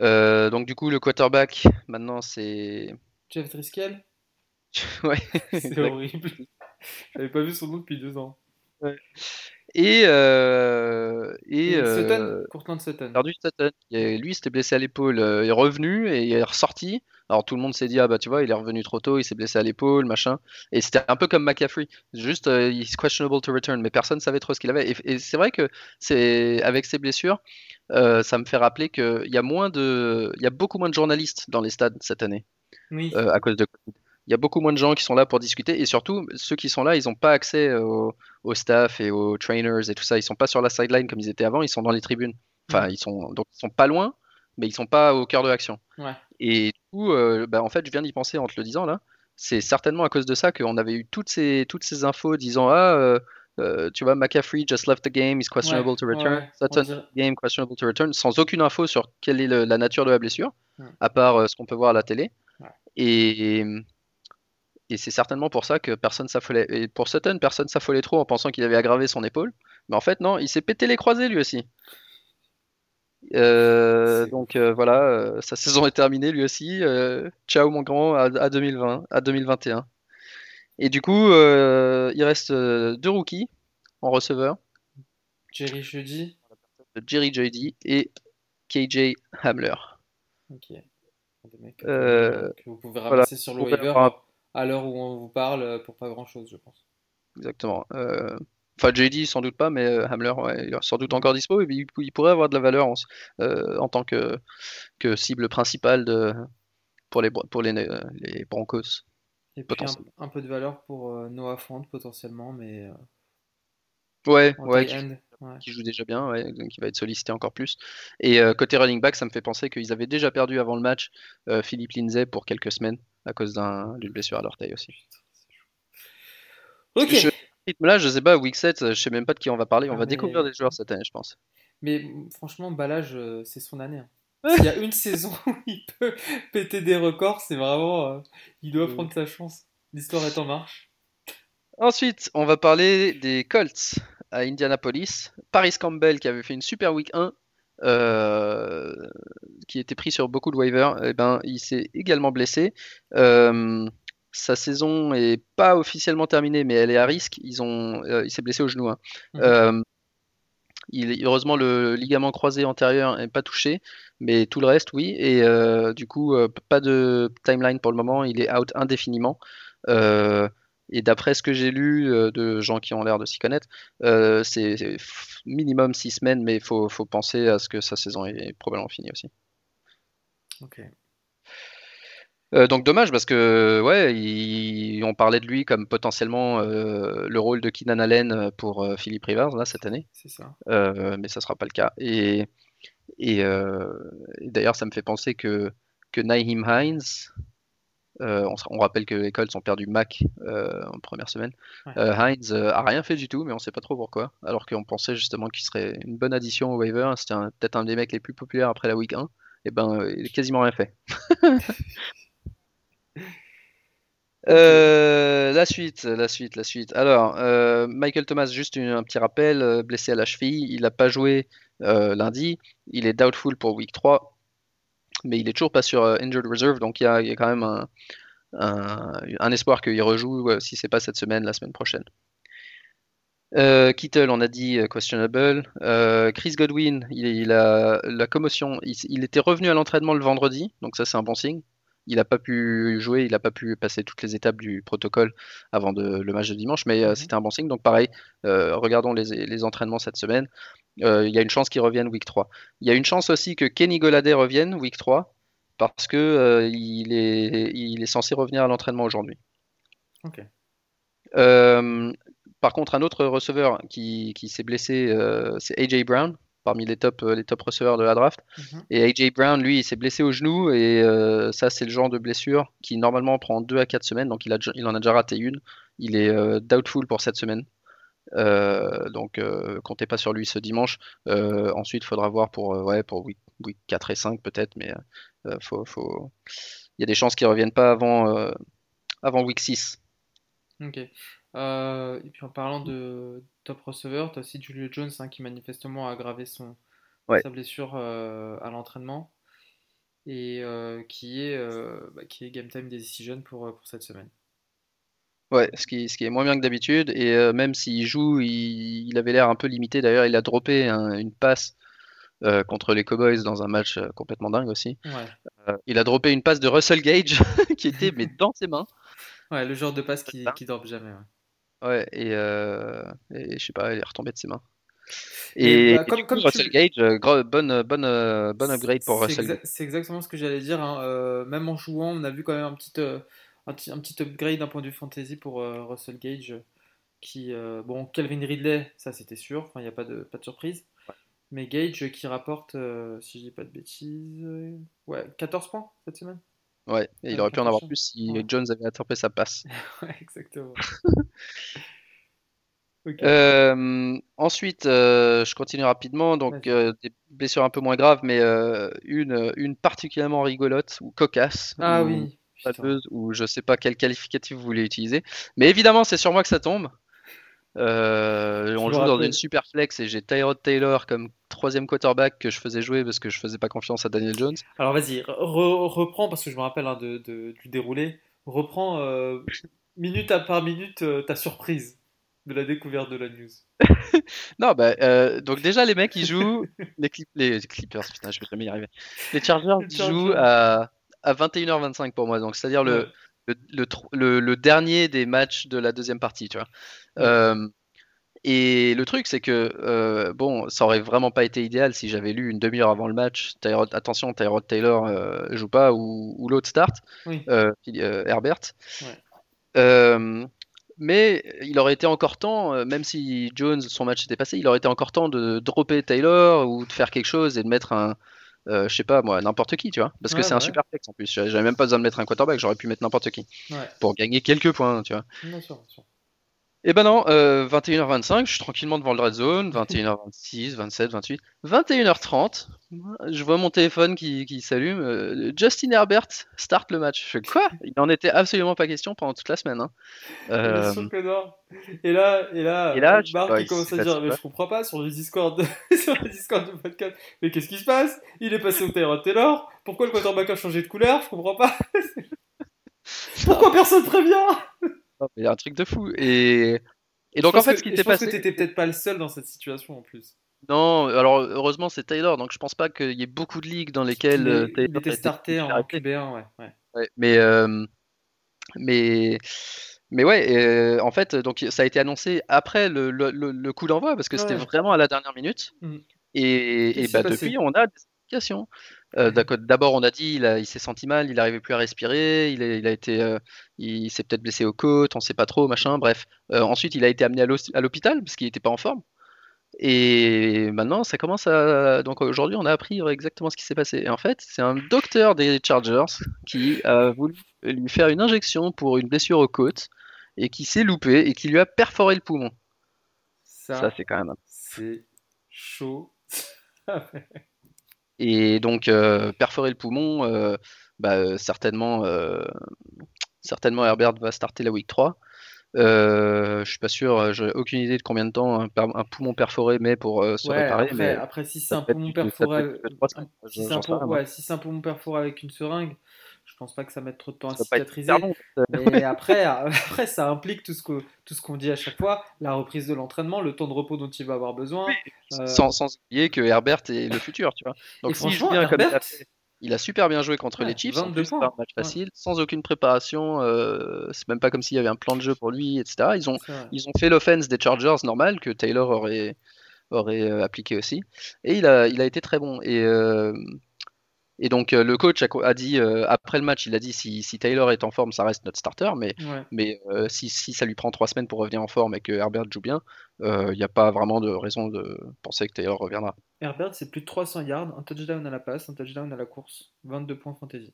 Euh, donc, du coup, le quarterback, maintenant, c'est. Jeff Driscoll? *laughs* Ouais. c'est horrible. J'avais pas vu son nom depuis 2 ans. Ouais. Et, euh, et, Sutton, Courtland Sutton. Perdu Sutton. lui, s'était blessé à l'épaule, il est revenu et il est ressorti. Alors tout le monde s'est dit ah bah tu vois il est revenu trop tôt, il s'est blessé à l'épaule, machin. Et c'était un peu comme McCaffrey, juste euh, he's questionable to return, mais personne savait trop ce qu'il avait. Et, c'est vrai que c'est avec ses blessures, euh, ça me fait rappeler qu'il y a moins de, il y a beaucoup moins de journalistes dans les stades cette année oui. euh, à cause de Covid. Il y a beaucoup moins de gens qui sont là pour discuter et surtout ceux qui sont là, ils n'ont pas accès au, au, staff et aux trainers et tout ça. Ils sont pas sur la sideline comme ils étaient avant, ils sont dans les tribunes. Enfin, ils sont donc ils sont pas loin, mais ils sont pas au cœur de l'action. Ouais. Et du coup, euh, bah, en fait, je viens d'y penser en te le disant là. C'est certainement à cause de ça qu'on avait eu toutes ces, toutes ces infos disant Ah, euh, euh, tu vois, McCaffrey just left the game, he's questionable to return. Sutton, game, questionable to return, sans aucune info sur quelle est la nature de la blessure, à part ce qu'on peut voir à la télé. Et, et c'est certainement pour ça que personne s'affolait. Et pour Sutton, personne s'affolait trop en pensant qu'il avait aggravé son épaule. Mais en fait, non, il s'est pété les croisés lui aussi. Euh, donc euh, voilà, euh, sa *laughs* saison est terminée lui aussi. ciao mon grand à, 2020, à 2021. Et du coup, il reste deux rookies en receveur. Jerry Judy. Jerry Judy et KJ Hamler. Ok. Des mecs que vous pouvez ramasser sur le waiver à l'heure où on vous parle pour pas grand chose, je pense. Exactement. Enfin, JD, sans doute pas, mais euh, Hamler, il est sans doute encore dispo et il, pourrait avoir de la valeur en, euh, en tant que, que, cible principale de, pour, les, pour les, les Broncos. Et puis un, peu de valeur pour euh, Noah Font potentiellement, mais. ouais, ouais qui, joue déjà bien, ouais, donc il va être sollicité encore plus. Et côté running back, ça me fait penser qu'ils avaient déjà perdu avant le match Philippe Lindsay pour quelques semaines à cause d'une blessure à l'orteil aussi. Ok rythme-là, je sais pas, Week 7, je sais même pas de qui on va parler. On va découvrir des joueurs cette année, je pense. Mais franchement, Balage, euh, c'est son année. Hein. *laughs* S'il y a une saison *laughs* où il peut péter des records, c'est vraiment. Euh, il doit prendre sa chance. L'histoire est en marche. Ensuite, on va parler des Colts à Indianapolis. Paris Campbell qui avait fait une super week 1. Euh, qui était pris sur beaucoup de waivers, et eh ben, il s'est également blessé. Euh, sa saison est pas officiellement terminée, mais elle est à risque. Ils ont, euh, il s'est blessé au genou. Hein. Mhm. Il, heureusement, le ligament croisé antérieur n'est pas touché, mais tout le reste, oui. Et du coup, pas de timeline pour le moment. Il est out indéfiniment. Et d'après ce que j'ai lu de gens qui ont l'air de s'y connaître, c'est minimum six semaines, mais il faut, faut, penser à ce que sa saison est probablement finie aussi. Ok. Euh, donc dommage parce que ouais, on parlait de lui comme potentiellement euh, le rôle de Keenan Allen pour euh, Philippe Rivers là cette année, C'est ça. Euh, mais ça sera pas le cas. Et, et, euh, et d'ailleurs, ça me fait penser que que Naheem Hines, euh, on, rappelle que les Colts ont perdu Mac euh, en première semaine. Ouais. Euh, euh, a rien fait du tout, mais on sait pas trop pourquoi. Alors qu'on pensait justement qu'il serait une bonne addition au waiver. C'était peut-être un des mecs les plus populaires après la week 1. Et ben, euh, il a quasiment rien fait. *laughs* La suite, la suite, la suite. Alors, Michael Thomas, juste une- un petit rappel, blessé à la cheville, il n'a pas joué lundi, il est doubtful pour week 3, mais il est toujours pas sur euh, injured reserve, donc il y a, il y a quand même un, un- un espoir qu'il rejoue, euh, si c'est pas cette semaine, la semaine prochaine. Euh, Kittle, on a dit questionable. Euh, Chris Godwin, il, il a la commotion. Il, il était revenu à l'entraînement le vendredi, donc ça c'est un bon signe. Il n'a pas pu jouer, il n'a pas pu passer toutes les étapes du protocole avant de- le match de dimanche, mais euh, Mhm. c'était un bon signe. Donc pareil, regardons les, les entraînements cette semaine. Euh, il y a une chance qu'il revienne week 3. Il y a une chance aussi que Kenny Golladay revienne week 3 parce que euh, il est, il est censé revenir à l'entraînement aujourd'hui. Ok. Euh, par contre, un autre receveur qui, qui s'est blessé, euh, c'est AJ Brown, parmi les top, les top receveurs de la draft. Mhm. Et AJ Brown, lui, il s'est blessé au genou, et euh, ça, c'est le genre de blessure qui normalement prend 2 à 4 semaines, donc il, a, déjà- il en a déjà raté une. Il est euh, doubtful pour cette semaine. Euh, donc, euh, comptez pas sur lui ce dimanche. Euh, ensuite, il faudra voir pour, euh, ouais, pour week, week 4 et 5 peut-être, mais faut, faut... il y a des chances qu'il revienne pas avant, avant week 6. Ok. Et puis en parlant de top receiver, tu as aussi Julio Jones hein, qui manifestement a aggravé son, Ouais. sa blessure à l'entraînement et qui est, bah, qui est game time decision pour, pour cette semaine. Ouais, ce qui, ce qui est moins bien que d'habitude. Et euh, même s'il joue, il, il avait l'air un peu limité. D'ailleurs, il a droppé un- une passe euh, contre les Cowboys dans un match euh, complètement dingue aussi. Ouais. Il a droppé une passe de Russell Gage *laughs* qui était mais dans ses mains. Ouais, le genre de passe qui, qui dort jamais. ouais. Ouais, et, et je sais pas, il est retombé de ses mains. Et, Et, bah, et comme- du coup, comme tu Russell Gage, gros- bonne, bonne, bonne upgrade pour Russell exa- Gage. c'est exactement ce que j'allais dire. hein. Même en jouant, on a vu quand même un petit, un petit, un petit upgrade d'un point de vue fantasy pour euh, Russell Gage. Qui, euh, bon, Calvin Ridley, ça c'était sûr, il n'y a pas de, pas de surprise. Mais Gage euh, qui rapporte, si je dis pas de bêtises, ouais, 14 points cette semaine. Ouais, et il Avec aurait pu en avoir plus si Ouais. Jones avait attrapé sa passe. *laughs* Ouais, exactement. *laughs* Ok. Euh, ensuite, euh, je continue rapidement. Donc, euh, des blessures un peu moins graves, mais une, une particulièrement rigolote ou cocasse Ah ou oui. Fameuse, ou je sais pas quel qualificatif vous voulez utiliser. Mais évidemment, c'est sur moi que ça tombe. Euh, on joue dans une super flex et j'ai Tyrod Taylor comme troisième quarterback que je faisais jouer parce que je faisais pas confiance à Daniel Jones. Alors vas-y, re- reprends, parce que je me rappelle hein, de, de- du déroulé. Reprends euh, minute à par minute euh, ta surprise de la découverte de la news. *laughs* Non, bah, euh, donc déjà, les mecs, ils jouent. Les, Clip- les Clippers, putain, je vais jamais y arriver. Les Chargers, Les ils Chargers. jouent à, à 21h25 pour moi. Donc, c'est-à-dire le, le, dernier des matchs de la deuxième partie, tu vois. Euh, et le truc, c'est que, euh, bon, ça aurait vraiment pas été idéal si j'avais lu une demi-heure avant le match. Tyrod- attention, Tyrod Taylor euh, joue pas ou, ou l'autre start, Oui. euh, Herbert. Ouais. Mais il aurait été encore temps, même si Jones, son match était passé, il aurait été encore temps de dropper Taylor ou de faire quelque chose et de mettre un, euh, je sais pas moi, n'importe qui, tu vois. Parce que Ouais, c'est un super flex en plus. J'avais même pas besoin de mettre un quarterback, j'aurais pu mettre n'importe qui Ouais, pour gagner quelques points, tu vois. sûr, sûr. Et ben non, euh, 21h25, je suis tranquillement devant le red zone, 21h26, 27, 28, 21h30, je vois mon téléphone qui, qui s'allume, euh, Justin Herbert start le match. Je fais quoi? Il n'en était absolument pas question pendant toute la semaine. hein. Euh. Et là, et là, Et là, euh, je- Marc ouais, il commence à dire, mais je comprends pas sur le Discord, *laughs* sur le Discord du podcast. Mais qu'est-ce qui se passe? Il est passé au Tyrod Taylor. Pourquoi le quarterback a changé de couleur? Je comprends pas. *laughs* Pourquoi personne prévient? Il y a un truc de fou. Et, et donc en fait, que- ce qui s'est je pense passé. que t'étais peut-être pas le seul dans cette situation en plus. Non, alors heureusement c'est Taylor, donc je pense pas qu'il y ait beaucoup de ligues dans lesquelles euh, Taylor il était starté en arrêté. QB1, ouais. ouais. Ouais, mais, euh, mais, mais ouais, euh, en fait, donc ça a été annoncé après le, le, le- le coup d'envoi parce que c'était vraiment à la dernière minute. Mhm. Et, et bah, passé depuis, on a, complications. Euh, d'abord, on a dit il, il s'est senti mal, il n'arrivait plus à respirer, il, il a été, euh, il s'est peut-être blessé aux côtes, on ne sait pas trop, machin. Bref. Euh, ensuite, il a été amené à l'hôpital parce qu'il n'était pas en forme. Et maintenant, ça commence à. Donc aujourd'hui, on a appris exactement ce qui s'est passé. Et en fait, c'est un docteur des Chargers qui a voulu lui faire une injection pour une blessure aux côtes et qui s'est loupé et qui lui a perforé le poumon. Ça, c'est quand même. C'est chaud. *laughs* et donc, euh, perforer le poumon, euh, bah, euh, certainement, certainement Herbert va starter la week 3. Euh, je suis pas sûr, j'ai aucune idée de combien de temps un, poumon perforé met pour se réparer. Après, mais après si c'est un poumon perforé, si c'est un, poumon perforé avec une seringue, je pense pas que ça mette trop de temps à cicatriser. mais après, *laughs* après, ça implique tout ce que tout ce qu'on dit à chaque fois, la reprise de l'entraînement, le temps de repos dont il va avoir besoin. Euh, sans, sans, oublier que Herbert est le futur, tu vois. Donc si comme il a super bien joué contre les Chiefs, un match facile, sans aucune préparation. Euh, c'est même pas comme s'il y avait un plan de jeu pour lui, etc. Ils ont, ils ont fait l'offense des Chargers normal que Taylor aurait, aurait euh, appliqué aussi, et il a, il a été très bon. Et euh, et donc euh, le coach a, dit euh, après le match, il a dit si, Taylor est en forme, ça reste notre starter, mais, mais euh, si, ça lui prend trois semaines pour revenir en forme et que Herbert joue bien, il n'y a pas vraiment de raison de penser que Taylor reviendra. Herbert, c'est plus de 300 yards, un touchdown à la passe, un touchdown à la course, 22 points fantasy.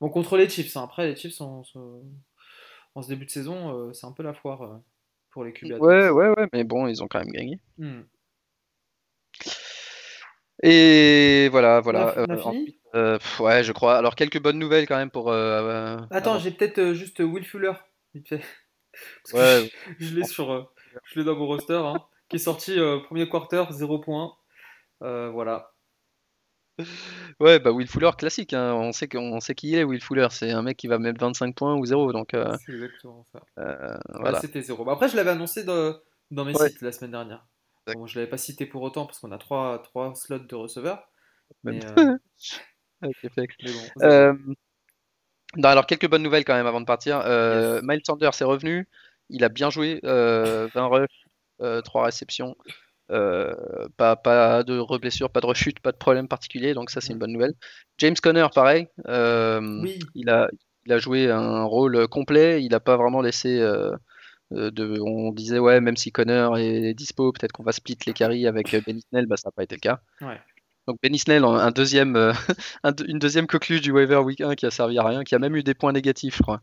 Bon, contre les Chiefs, hein. après les Chiefs en, ce début de saison, c'est un peu la foire pour les QB. Ouais, ouais, ouais, mais bon, ils ont quand même gagné. Hmm. Et voilà, voilà. Euh, euh, ouais, je crois. Alors quelques bonnes nouvelles quand même pour. Euh, Attends, j'ai peut-être juste Will Fuller, vite fait. *laughs* ouais. je, l'ai sur, je l'ai dans mon roster, hein, qui est sorti premier quarter, 0 points. voilà. Ouais, bah Will Fuller classique. Hein. On sait qu'on sait qui il est Will Fuller. C'est un mec qui va mettre 25 points ou 0 donc. C'est exactement ça. voilà. C'était 0. Bah, après, je l'avais annoncé dans, dans mes sites la semaine dernière. Bon, je l'avais pas cité pour autant parce qu'on a trois, trois slots de receveurs. Mais, euh... *laughs* euh alors, quelques bonnes nouvelles quand même avant de partir. Euh, Miles Sanders est revenu. Il a bien joué. 20 euh, rushs, 3 réceptions. pas, pas de reblessure, pas de rechute, pas de problème particulier. Donc, ça, c'est une bonne nouvelle. James Conner, pareil. Oui. il, a, il a joué un rôle complet. Il n'a pas vraiment laissé euh, on disait ouais même si Connor est dispo peut-être qu'on va split les carries avec euh, Benny Snell. Bah ça n'a pas été le cas. Donc Benny Snell un deuxième euh, *laughs* une deuxième coqueluche du waiver week 1 qui a servi à rien qui a même eu des points négatifs je crois.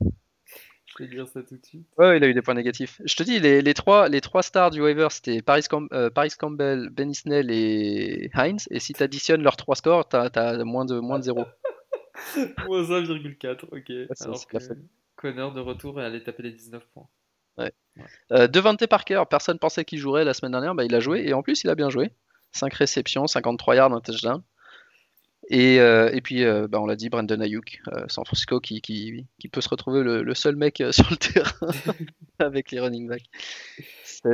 Je vais dire ça tout de suite. Ouais il a eu des points négatifs. Je te dis les, les trois les trois stars du waiver c'était Paris, Paris, Campbell Benny Snell et Heinz et si tu additionnes leurs trois scores t'as as moins de moins de 0 *laughs* moins 1,4 ok. Connor de retour et aller taper les 19 points. Ouais. Euh, Devante Parker, personne pensait qu'il jouerait la semaine dernière, bah, il a joué et en plus il a bien joué. 5 réceptions, 53 yards, un touchdown. Et, euh, et puis, euh, bah, on l'a dit, Brandon Ayuk, San Francisco, qui, qui, qui, peut se retrouver le, seul mec *laughs* sur le terrain *laughs* avec les running backs.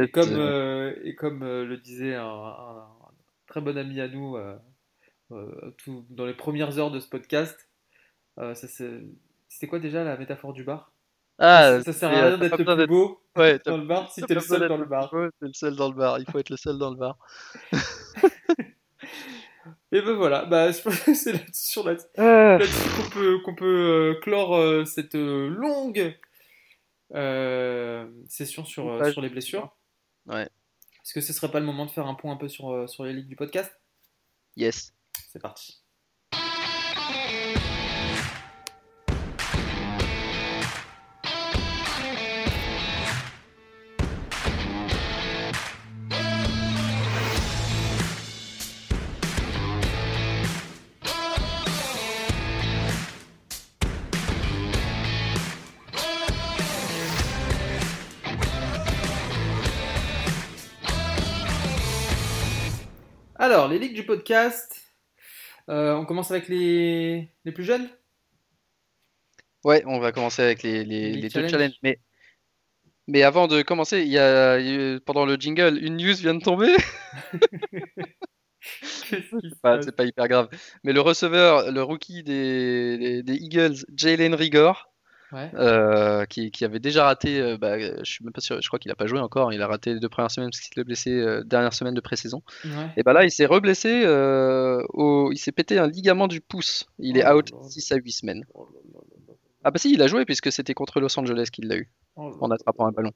Et comme, et comme le disait un, très bon ami à nous tout, dans les premières heures de ce podcast, c'était quoi déjà la métaphore du bar? Ah, ça, sert à rien d'être le plus beau ouais, dans le bar si t'es le seul dans le bar. T'es le seul dans le bar, il faut être le seul dans le bar. *laughs* Et ben voilà, bah, je pense que c'est là-dessus là qu'on peut, qu'on peut euh, clore euh, cette euh, longue session sur, sur les blessures. Ouais. Est-ce que ce serait pas le moment de faire un point un peu sur, sur les ligues du podcast? Yes. C'est parti. Alors, les ligues du podcast. Euh, on commence avec les, les plus jeunes? Ouais, on va commencer avec les, les, les, deux challenges. Mais, mais avant de commencer, il y a, pendant le jingle, une news vient de tomber. *laughs* *laughs* c'est pas hyper grave. Mais le receveur, le rookie des, des, Eagles, Jalen Rigor, euh, qui, avait déjà raté, euh, bah, je suis même pas sûr, je crois qu'il a pas joué encore, il a raté les deux premières semaines parce qu'il s'est blessé euh, dernière semaine de pré-saison. Et bah là, il s'est reblessé, il s'est pété un ligament du pouce. Il est oh out 6 à 8 semaines. Oh ah bah si, il a joué puisque c'était contre Los Angeles qu'il l'a eu oh en attrapant un ballon.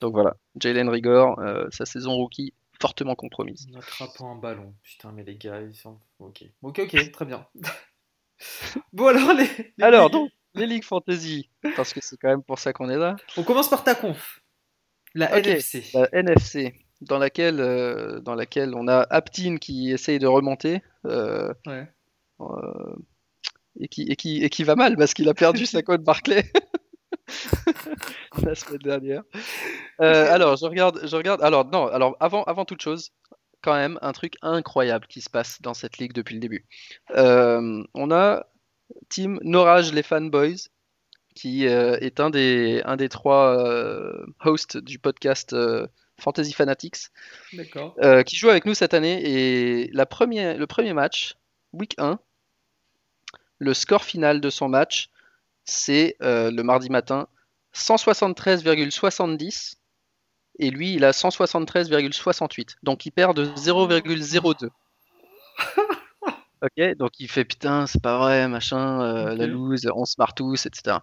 Donc voilà, Jalen Rigor, sa saison rookie fortement compromise. En attrapant un ballon, putain mais les gars, ils sont... Ok, ok, ok, très bien. *laughs* bon alors les... alors donc les ligues fantasy, parce que c'est quand même pour ça qu'on est là. On commence par ta conf, la NFC. La NFC, dans laquelle, euh, dans laquelle on a Aptin qui essaye de remonter. Euh, ouais. Euh, et, qui, et, qui, et qui va mal parce qu'il a perdu sa cote Barclay *laughs* la semaine dernière. alors, je regarde, je regarde. Alors, non, alors avant, avant toute chose, quand même, un truc incroyable qui se passe dans cette ligue depuis le début. on a Team Norage les Fanboys, qui euh, est un des, un des trois euh, hosts du podcast euh, Fantasy Fanatics, qui joue avec nous cette année. Et la première, le premier match, week 1, le score final de son match, c'est le mardi matin 173,70 et lui il a 173,68 donc il perd de 0,02 *laughs* Ok, donc il fait putain, c'est pas vrai, machin, euh, la loose, on se marre tous, etc.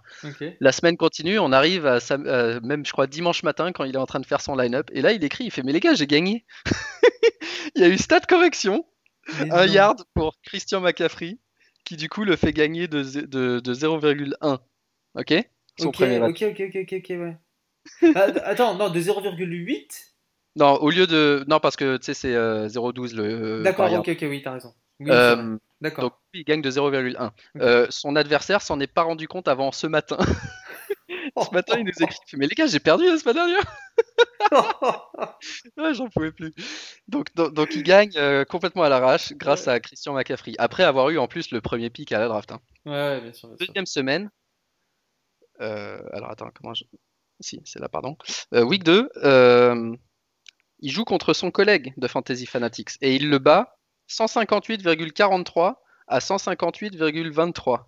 La semaine continue, on arrive à euh, même, je crois, dimanche matin quand il est en train de faire son line-up. Et là, il écrit, il fait Mais les gars, j'ai gagné. *laughs* il y a eu stat correction, un yard pour Christian McCaffrey, qui du coup le fait gagner de, de, 0,1. Ok? Son premier ok, ok, ok, ok, ok, ouais. Ah, attends, non, de 0,8 Non, au lieu de. Non, parce que tu sais, c'est 0,12 euh, le. D'accord, ok, ok, oui, t'as raison. Euh, donc il gagne de 0,1. Euh, son adversaire s'en est pas rendu compte avant ce matin. *laughs* ce matin, il nous écrit Mais les gars, j'ai perdu la semaine dernière *laughs* ouais, J'en pouvais plus. Donc, donc, il gagne euh, complètement à l'arrache grâce à Christian McCaffrey. Après avoir eu en plus le premier pick à la draft. Hein. Ouais, bien sûr. Deuxième semaine. alors attends, comment je. Si, c'est là, pardon. week 2. il joue contre son collègue de Fantasy Fanatics et il le bat 158,43 à 158,23.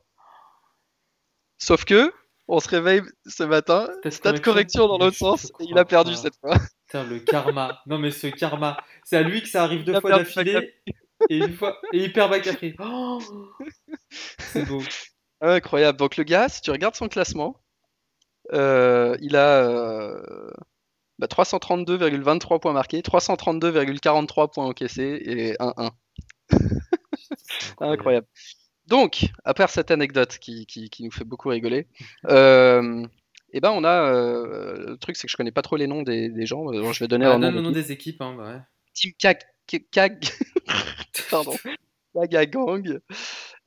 Sauf que, on se réveille ce matin, stade correction dans l'autre sens, et il a perdu cette fois. Putain, le karma. Non, mais ce karma. C'est à lui que ça arrive deux fois d'affilée. Et une fois, et il perd. Oh c'est beau. Incroyable. Donc, le gars, si tu regardes son classement, euh, il a 332,23 bah, points marqués, 332,43 points encaissés et 1-1. *laughs* Incroyable. Donc, à part cette anecdote qui, qui, nous fait beaucoup rigoler, *laughs* euh, eh ben on a euh, le truc c'est que je connais pas trop les noms des, des gens. je vais donner ah, le nom des équipes. Hein, bah ouais. Team Kag, Kag... *laughs* Pardon. Gang,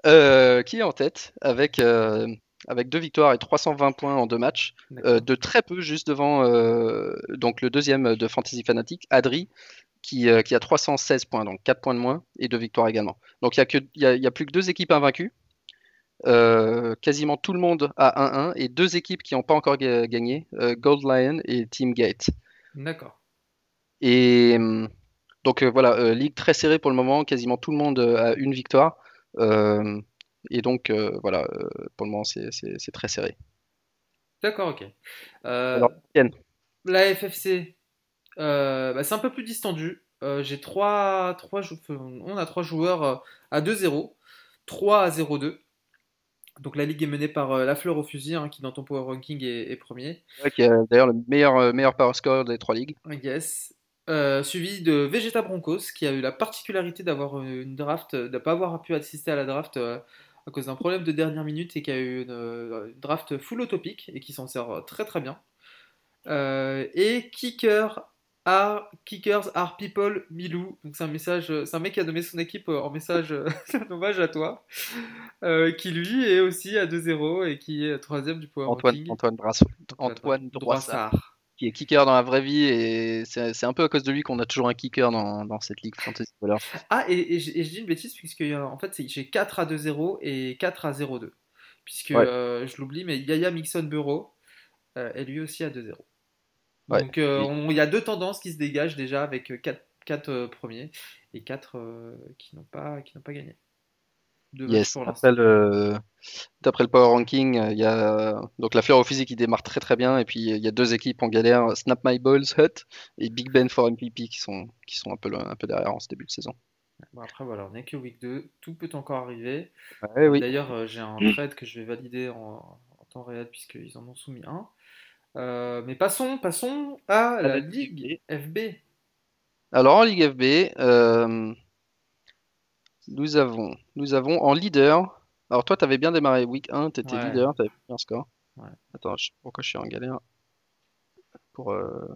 euh, qui est en tête avec euh, avec deux victoires et 320 points en deux matchs, de très peu juste devant donc le deuxième de Fantasy Fanatic, Adri, euh, qui, a 316 points, donc 4 points de moins, et 2 victoires également. Donc il n'y a, y a, plus que deux équipes invaincues. Euh, quasiment tout le monde a 1-1 et deux équipes qui n'ont pas encore gagné, euh, Gold Lion et Team Gate. D'accord. Et donc voilà, ligue très serrée pour le moment, quasiment tout le monde a une victoire. Et donc voilà, pour le moment c'est très serré. D'accord, ok. Alors, la FFC, euh, bah, c'est un peu plus distendu. Euh, j'ai trois, trois, on a trois joueurs euh, à 2-0, 3 à 0-2. Donc la ligue est menée par La Fleur au fusil, hein, qui dans ton power ranking est, premier. qui a d'ailleurs le meilleur, meilleur power score des trois ligues. Yes. suivi de Vegeta Broncos, qui a eu la particularité d'avoir une draft, de ne pas avoir pu assister à la draft à cause d'un problème de dernière minute et qui a eu une, une draft full utopique et qui s'en sert très très bien. et Kicker are kickers are people Milou. Donc c'est un message, c'est un mec qui a nommé son équipe en message *laughs* hommage à toi, euh, qui lui est aussi à 2-0 et qui est troisième du Power Antoine, Antoine, Antoine Droissard. Qui est kicker dans la vraie vie et c'est un peu à cause de lui qu'on a toujours un kicker dans, dans cette ligue fantasy. Ah et, je, dis une bêtise puisque en fait j'ai 4 à 2-0 et 4 à 0-2 puisque euh, je l'oublie mais Yaya Mixon Bureau euh, est lui aussi à 2-0. Donc euh, il y a deux tendances qui se dégagent déjà avec 4, euh, euh, premiers et 4 qui n'ont pas, qui pas gagné. Deux Yes, pour l'instant. après le, d'après le Power Ranking, euh, il y a donc la fleur au physique qui démarre très très bien et puis il y a deux équipes en galère, Snap My Balls Hut et Big Ben for MVP qui sont qui sont un peu un peu derrière en ce début de saison. Bon, après, voilà, on n'est que week 2. Tout peut encore arriver. Ouais, oui. D'ailleurs, euh, j'ai un trade que je vais valider en, en temps réel puisqu'ils en ont soumis un. Euh, mais passons, passons à la la Ligue FB. Alors en Ligue FB, euh, nous avons nous avons en leader. Alors toi, tu avais bien démarré week 1, tu étais Ouais. leader, tu avais fait un score. Ouais. Attends, je sais pas pourquoi je suis en galère pour euh,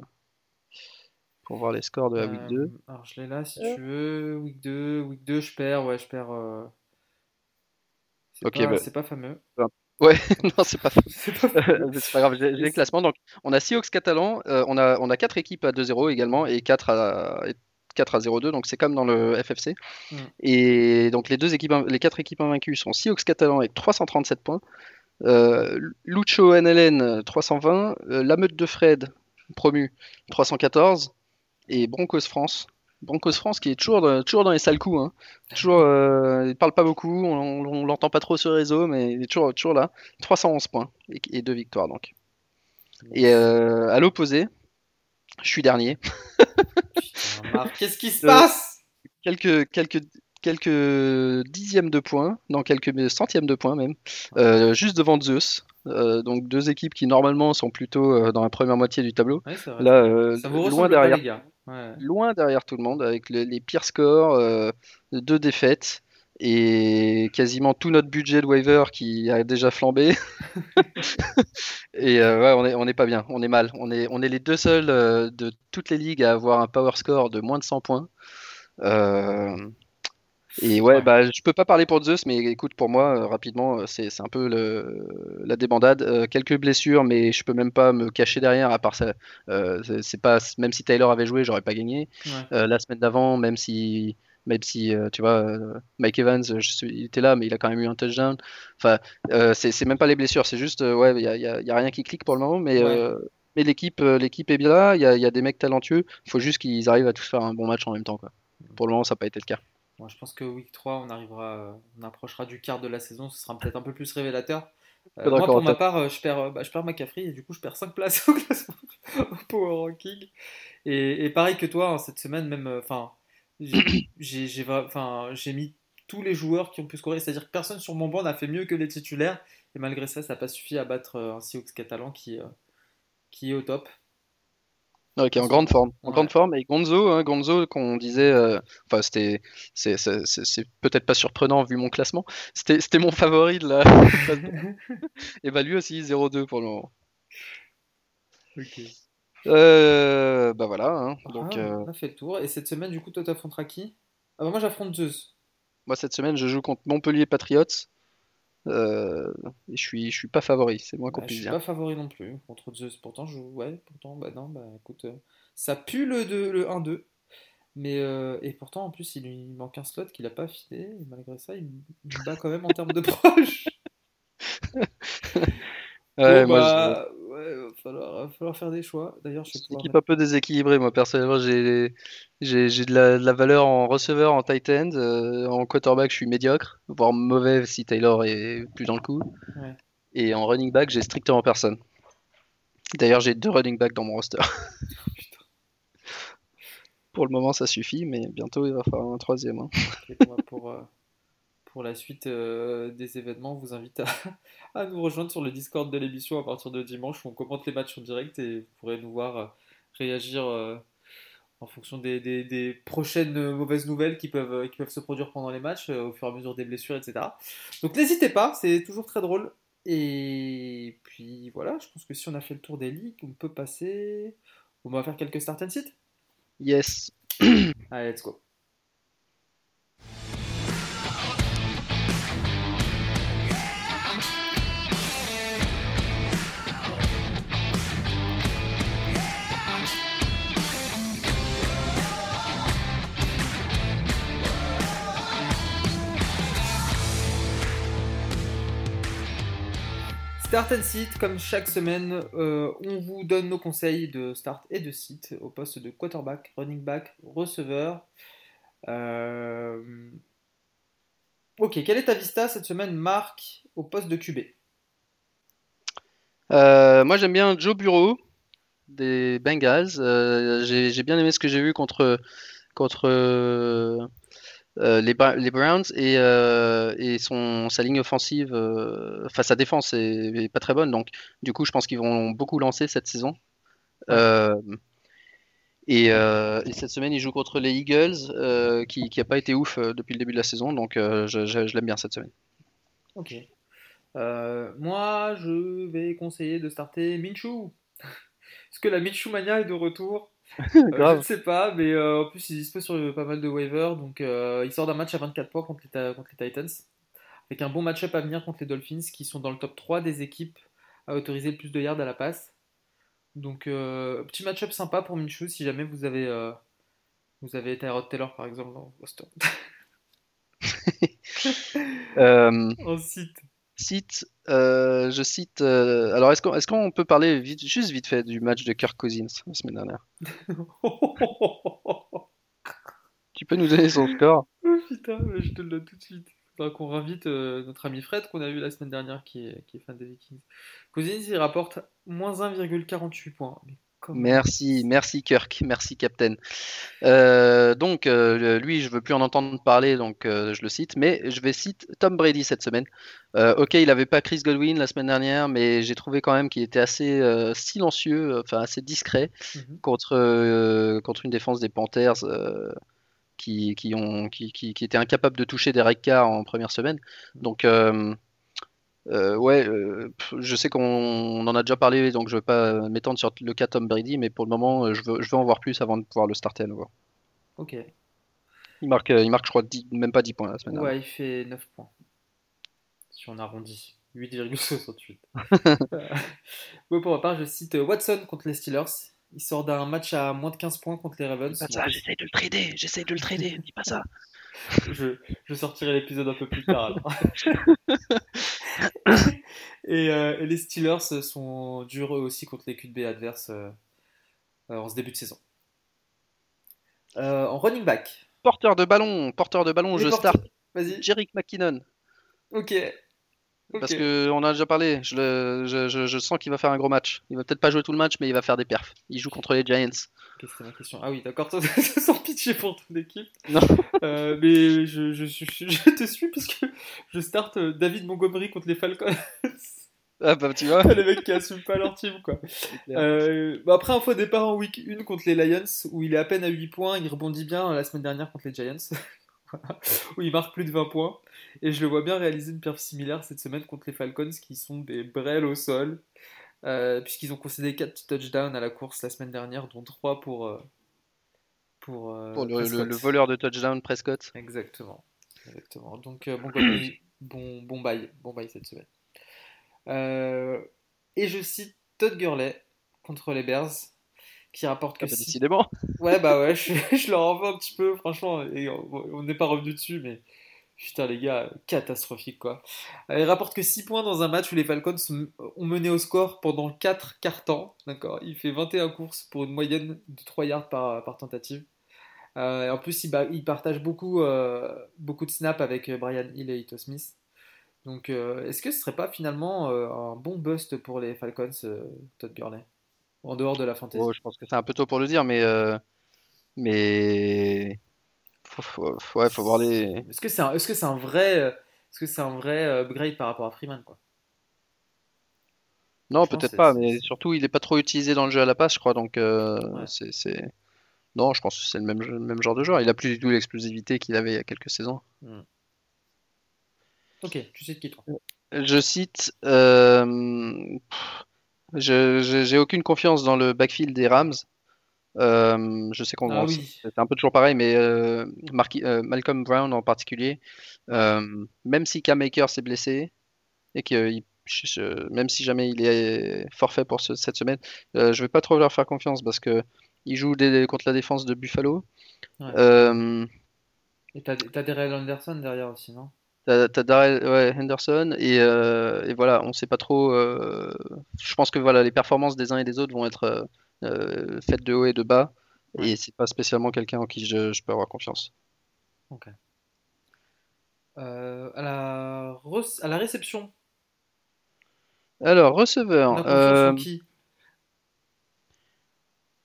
pour voir les scores de la week 2. Euh, alors, je l'ai là si tu veux. Week 2, week 2, je perds. Ouais, je perds. euh, C'est Ok, pas, bah. c'est pas fameux. Ouais, *laughs* non, c'est pas *laughs* C'est pas *laughs* fameux. C'est pas grave, j'ai les classements. Donc, on a Seahawks catalan, euh, on a, on a 4 équipes à 2-0 également et 4 à, et 4 à 0-2, donc c'est comme dans le FFC. Mm. Et donc, les, deux équipes, les 4 équipes invaincues sont Seahawks catalan avec 337 points, euh, Lucho NLN 320, euh, La Meute de Fred promu 314 et Broncos France. Broncos France qui est toujours, dans- toujours dans les sales coups. Hein. Toujours, euh, il parle pas beaucoup, on, on l'entend pas trop sur le réseau, mais il est toujours, toujours là. 311 points et, et deux victoires donc. Et euh, à l'opposé, je suis dernier. Qu'est-ce qui se Euh, passe? Quelques, quelques, quelques dixièmes de points, non quelques centièmes de points même, euh, juste devant Zeus. Euh, donc deux équipes qui normalement sont plutôt euh, dans la première moitié du tableau. Ouais. Là, Ça vous loin pas, derrière, les gars. Ouais. loin derrière tout le monde, avec le- les pires scores, deux défaites et quasiment tout notre budget de waiver qui a déjà flambé. *laughs* et euh, ouais, on est, on est pas bien, on est mal. On est, on est les deux seuls euh, de toutes les ligues à avoir un power score de moins de 100 points. Euh, et ouais, Ouais. bah, je peux pas parler pour Zeus, mais écoute, pour moi, rapidement, c'est un peu le, la débandade. Quelques blessures, mais je peux même pas me cacher derrière, à part ça. C'est- pas, même si Taylor avait joué, j'aurais pas gagné. Ouais. La semaine d'avant, même si, même si euh, tu vois, euh, Mike Evans, je suis, il était là, mais il a quand même eu un touchdown. Enfin, euh, c'est même pas les blessures, c'est juste, euh, ouais, il y a, rien qui clique pour le moment, mais, Ouais. euh, mais l'équipe, euh, l'équipe est bien là. Il y a, y a des mecs talentueux. Il faut juste qu'ils arrivent à tous faire un bon match en même temps, quoi. Pour le moment, ça n'a pas été le cas. Moi, je pense que week 3, on arrivera, euh, on approchera du quart de la saison, ce sera peut-être un peu plus révélateur. Euh, moi, pour ma part, euh, je perds, euh, bah, je perds McCaffrey et du coup, je perds 5 places *laughs* au classement au Power Ranking. Et, et pareil que toi, hein, cette semaine, même, euh, enfin, j'ai enfin, mis tous les joueurs qui ont pu scorer, c'est-à-dire que personne sur mon banc n'a fait mieux que les titulaires. Et malgré ça, ça n'a pas suffi à battre euh, un Seahawks catalan qui, euh, qui est au top. Ok, en grande forme. En Ouais. grande forme. Et Gonzo, hein, Gonzo, qu'on disait, euh, enfin, c'était, c'est, peut-être pas surprenant vu mon classement. C'était, c'était mon favori de la. *laughs* Et bah lui aussi, 0-2 pour le moment. Ok. Euh, bah voilà. hein. Donc, Ah, euh, on a fait le tour. Et cette semaine, du coup, toi, t'affronteras qui? Ah bah, Moi, j'affronte Zeus. moi cette semaine, je joue contre Montpellier Patriots. Euh, et je suis, je suis pas favori, c'est moins qu'on Bah, je puisse suis dire. pas favori non plus contre Zeus. Pourtant, je... ouais, pourtant, bah non, bah écoute, euh, ça pue le, 2 le 1-2. Mais, euh, et pourtant, en plus, il lui manque un slot qu'il a pas. Et malgré ça, il, il me bat quand même en termes de *laughs* proche. Ouais, Bon, moi, bah, ouais, va falloir, va falloir faire des choix. D'ailleurs, je une équipe un peu déséquilibrée. Moi, personnellement, j'ai, j'ai, j'ai de la, de la valeur en receveur, en tight end. euh, en quarterback, je suis médiocre, voire mauvais si Taylor est plus dans le coup. Ouais. Et en running back, j'ai strictement personne. D'ailleurs, j'ai deux running backs dans mon roster. *laughs* Pour le moment, ça suffit, mais bientôt, il va falloir un troisième. hein. Pour, euh, pour la suite euh, des événements, on vous invite à, *laughs* à nous rejoindre sur le Discord de l'émission à partir de dimanche où on commente les matchs en direct et vous pourrez nous voir euh, réagir euh, en fonction des, des- des prochaines mauvaises nouvelles qui peuvent, qui peuvent se produire pendant les matchs au fur et à mesure des blessures, etc. Donc n'hésitez pas, c'est toujours très drôle. Et puis voilà, je pense que si on a fait le tour des ligues, on peut passer. On va faire quelques start and sit. Yes. Allez, let's go. Start and sit, comme chaque semaine, euh, on vous donne nos conseils de start et de sit au poste de quarterback, running back, receveur. Euh, Ok, quelle est ta vista cette semaine, Marc, au poste de QB Euh, moi, j'aime bien Joe Bureau des Bengals. J'ai j'ai bien aimé ce que j'ai vu contre, contre euh, les, les Browns et, euh, et son, sa ligne offensive, euh, enfin sa défense est, est pas très bonne. Donc, du coup, je pense qu'ils vont beaucoup lancer cette saison. Et, et cette semaine, ils jouent contre les Eagles, qui qui a pas été ouf depuis le début de la saison. Donc, je, je- je l'aime bien cette semaine. Ok. Moi, je vais conseiller de starter Minshew. *laughs* Est-ce que la Minshew Mania est de retour *laughs* Je ne sais pas, mais euh, en plus, il est dispo sur euh, pas mal de waivers. Donc, euh, il sort d'un match à 24 points contre les, Ta- contre les Titans. Avec un bon match-up à venir contre les Dolphins, qui sont dans le top 3 des équipes à autoriser le plus de yards à la passe. Donc, euh, petit match-up sympa pour Minshew si jamais vous avez, euh, vous avez Tyrod Taylor, par exemple, dans Boston. *laughs* *laughs* Euh, Ensuite. Cite, euh, je cite. euh, alors, est-ce qu'on est-ce qu'on peut parler vite, juste vite fait du match de Kirk Cousins la semaine dernière? *laughs* Tu peux nous donner son score? Oh putain, mais je te le donne tout de suite. Faudra qu'on réinvite euh, notre ami Fred qu'on a vu la semaine dernière qui est, qui est fan des Vikings. Cousins, il rapporte moins 1,48 points. Mais comment Merci, merci Kirk, merci Captain. Euh, donc, euh, lui, je veux plus en entendre parler, donc euh, je le cite, mais je vais citer Tom Brady cette semaine. Ok, il avait pas Chris Godwin la semaine dernière, mais j'ai trouvé quand même qu'il était assez silencieux, enfin assez discret Mhm. contre, contre une défense des Panthers qui, qui, ont, qui, qui, qui étaient incapables de toucher Derek Carr en première semaine. Donc, euh, ouais, euh, je sais qu'on on en a déjà parlé, donc je ne vais pas m'étendre sur le cas Tom Brady, mais pour le moment, euh, je veux, je veux en voir plus avant de pouvoir le starter à nouveau. Ok. Il marque, il marque je crois, 10 même pas 10 points la semaine dernière. Ouais, il fait 9 points. Si on arrondit. 8,68. Euh, Moi, pour ma part, je cite Watson contre les Steelers. Il sort d'un match à moins de 15 points contre les Ravens. Pas Bon, ça, j'essaie de le trader, j'essaie de le trader, dis pas ça. *laughs* je, je sortirai l'épisode un peu plus tard. *laughs* *laughs* et, euh, et les Steelers sont durs eux aussi contre les QB adverses euh, euh, en ce début de saison. Euh, en running back. Porteur de ballon, porteur de ballon, Les je porteurs- start Vas-y. Jerick McKinnon. Ok. Parce que on a déjà parlé, je, le- je, je- je sens qu'il va faire un gros match. Il va peut-être pas jouer tout le match, mais il va faire des perfs. Il joue contre les Giants. Ok, c'était ma question? Ah oui, d'accord, *laughs* toi, sans pitcher pour ton équipe. Non. Euh, mais je, je, te suis puisque je starte euh, David Montgomery contre les Falcons. *laughs* Ah bah tu vois. *laughs* les mecs qui assument pas leur team, quoi. Euh, bah après un faux départ en week 1 contre les Lions, où il est à peine à 8 points, il rebondit bien euh, la semaine dernière contre les Giants. *laughs* où il marque plus de 20 points. Et je le vois bien réaliser une perf similaire cette semaine contre les Falcons, qui sont des brels au sol, euh, puisqu'ils ont concédé 4 touchdowns à la course la semaine dernière, dont 3 pour... euh, pour, euh, Pour le, le- Prescott. le voleur de touchdown Prescott. Exactement. Exactement. Donc, Montgomery, bon, bon bail, bon bail cette semaine. Et je cite Todd Gurley contre les Bears, qui rapporte que Ah bah, si- décidément. *laughs* Ouais, bah ouais, je, *laughs* je leur en veux un petit peu, franchement, et on n'est pas revenu dessus, mais putain, les gars, catastrophique quoi. Euh, Il rapporte que 6 points dans un match où les Falcons ont mené au score pendant 4 quarts temps, d'accord Il fait 21 courses pour une moyenne de 3 yards par, par tentative. Euh, et en plus, il, il partage beaucoup, euh, beaucoup de snaps avec euh, Brian Hill et Ito Smith. Donc, euh, est-ce que ce serait pas finalement euh, un bon bust pour les Falcons, Todd Gurley? En dehors de la fantasy. Oh, je pense que c'est un peu tôt pour le dire, mais euh, mais faut, faut- faut- ouais, faut voir les. Est-ce que c'est un, vrai, euh, est-ce que c'est un vrai euh, upgrade par rapport à Freeman quoi? Non, peut-être pas, mais surtout il est pas trop utilisé dans le jeu à la passe, je crois. Donc euh, Ouais. c'est non, je pense que c'est le même le même genre de joueur. Il a plus du tout l'explosivité qu'il avait il y a quelques saisons. Ok, tu sais de qui toi? Je cite, euh, pff, je j'ai aucune confiance dans le backfield des Rams. Euh, je sais qu'on Ah oui. c'est un peu toujours pareil, mais euh, euh, Malcolm Brown en particulier, même si Cam Akers s'est blessé et que même si jamais il est forfait pour ce- cette semaine, je vais pas trop leur faire confiance parce que il joue des- contre la défense de Buffalo. Ouais. Et t'as, t'as Darrell Anderson derrière aussi, non? T'as Darrell ouais, Henderson et, euh, et voilà, on sait pas trop. euh, je pense que voilà, les performances des uns et des autres vont être euh, faites de haut et de bas, et c'est pas spécialement quelqu'un en qui je, je peux avoir confiance. Ok. À, la à la réception, Alors, receveur. qui?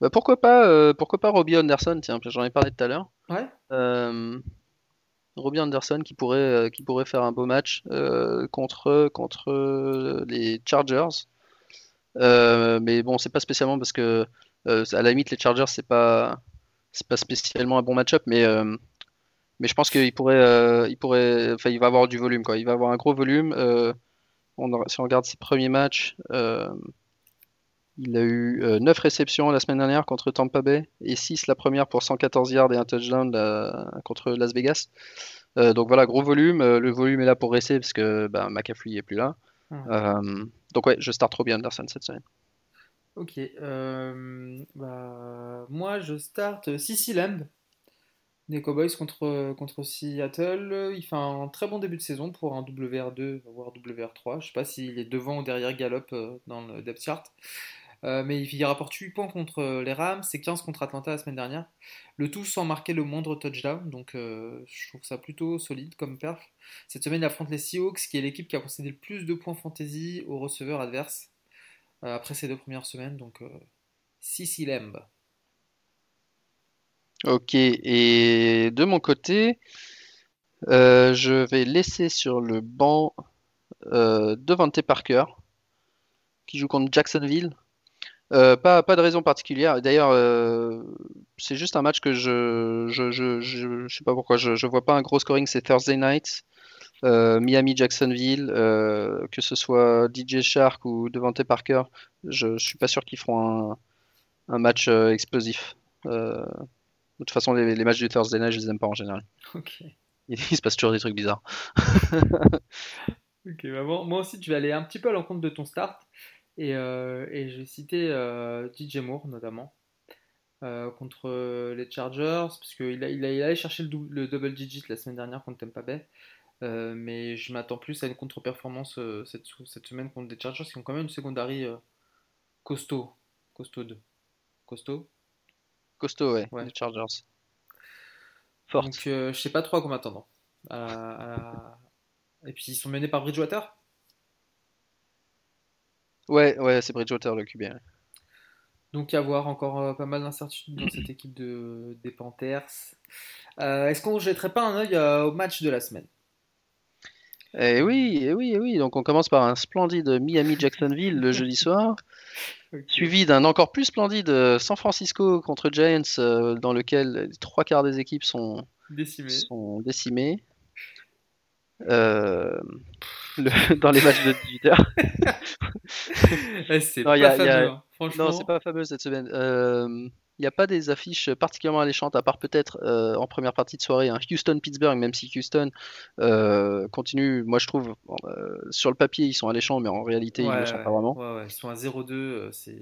bah, pourquoi pas, pourquoi pas Robbie Anderson, tiens, j'en ai parlé tout à l'heure. Ouais? Robbie Anderson qui pourrait, euh, qui pourrait faire un beau match euh, contre, contre euh, les Chargers. Mais bon, c'est pas spécialement parce que à la limite les Chargers c'est pas c'est pas spécialement un bon match-up, mais mais je pense qu'il pourrait il pourrait enfin il va avoir du volume quoi. Il va avoir un gros volume. Si on regarde ses premiers matchs, il a eu euh, 9 réceptions la semaine dernière contre Tampa Bay et 6 la première pour 114 yards et un touchdown là, contre Las Vegas. Euh, donc voilà, gros volume. Euh, le volume est là pour rester parce que bah, McCaffrey est plus là. Hmm. Euh, donc ouais, je start Robbie Anderson cette semaine. Ok. bah, moi, je start Sissi Lamb des Cowboys contre, contre Seattle. Il fait un très bon début de saison pour un WR2, voire WR3. Je sais pas s'il est devant ou derrière Gallup euh, dans le depth chart. Euh, mais il rapporte 8 points contre les Rams et 15 contre Atlanta la semaine dernière. Le tout sans marquer le moindre touchdown. Donc euh, je trouve ça plutôt solide comme perf. Cette semaine, il affronte les Seahawks, qui est l'équipe qui a concédé le plus de points fantasy aux receveurs adverses euh, après ces deux premières semaines. Donc euh, Sissi. Ok, et de mon côté, euh, je vais laisser sur le banc euh, Devante Parker, qui joue contre Jacksonville. Euh, pas, pas de raison particulière. D'ailleurs, euh, c'est juste un match que je je, je, je, je sais pas pourquoi je, je vois pas un gros scoring. C'est Thursday night, euh, Miami Jacksonville, euh, que ce soit DJ Shark ou Devante Parker, je, je suis pas sûr qu'ils feront un, un match euh, explosif. Euh, de toute façon, les, les matchs du Thursday night, je les aime pas en général. Ok. Il, il se passe toujours des trucs bizarres. *laughs* Ok, bah bon, moi aussi, tu vas aller un petit peu à l'encontre de ton start. Et, euh, et je vais citer euh, DJ Moore notamment euh, contre les Chargers, parce qu'il a, il a, il allait chercher le, dou- le double digit la semaine dernière contre Tampa Bay. Euh, mais je m'attends plus à une contre-performance euh, cette, cette semaine contre des Chargers qui ont quand même une secondary euh, costaud. Costaude. Costaud? Costaud, ouais, Ouais. les Chargers. Forte. Donc je sais pas trop à quoi m'attendre. Et puis ils sont menés par Bridgewater. Ouais, ouais, c'est Bridgewater le QB. ouais. Donc à voir encore euh, pas mal d'incertitudes dans cette équipe de, des Panthers. Euh, Est-ce qu'on jetterait pas un œil euh, au match de la semaine? Eh oui, eh oui, eh oui. Donc on commence par un splendide Miami-Jacksonville le jeudi soir, *laughs* suivi d'un encore plus splendide San Francisco contre Giants, dans lequel les trois quarts des équipes sont, Décimé. sont décimées. Euh, le- *laughs* dans les matchs de 18h. *laughs* Eh, c'est pas il y a- il y a- fameux, hein. Franchement. Non, c'est pas fameux cette semaine. Euh, Il n'y a pas des affiches particulièrement alléchantes, à part peut-être euh, en première partie de soirée, un Houston-Pittsburgh, même si Houston euh, continue, moi je trouve, euh, sur le papier ils sont alléchants, mais en réalité ils ne le sont pas vraiment. ouais, ouais, ils sont à 0-2, euh, c'est.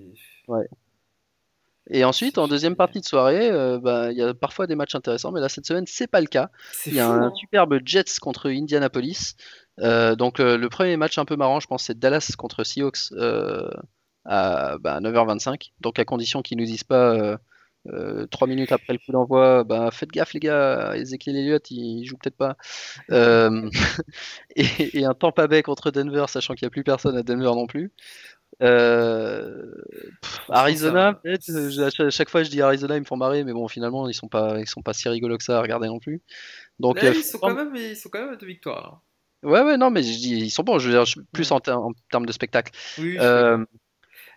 Et ensuite, en deuxième partie de soirée, euh, bah, il y a parfois des matchs intéressants, mais là cette semaine c'est pas le cas. Il y a fou, un hein. superbe Jets contre Indianapolis. Euh, donc euh, le premier match un peu marrant, je pense, c'est Dallas contre Seahawks à bah, 9h25. Donc à condition qu'ils nous disent pas 3 minutes après le coup d'envoi, bah, faites gaffe les gars, Ezekiel Elliott il joue peut-être pas. *laughs* Et, et un Tampa Bay contre Denver, sachant qu'il n'y a plus personne à Denver non plus. Euh, pff, Arizona, peut-être. euh, à chaque- fois je dis Arizona, ils me font marrer, mais bon finalement ils sont pas, ils sont pas si rigolos que ça à regarder non plus. Donc Là, euh, ils sont quand même, ils sont quand même à deux victoires. Ouais, ouais, non, mais je dis, ils sont bons, je veux dire, je- plus en, ter- en termes de spectacle. Oui, Euh,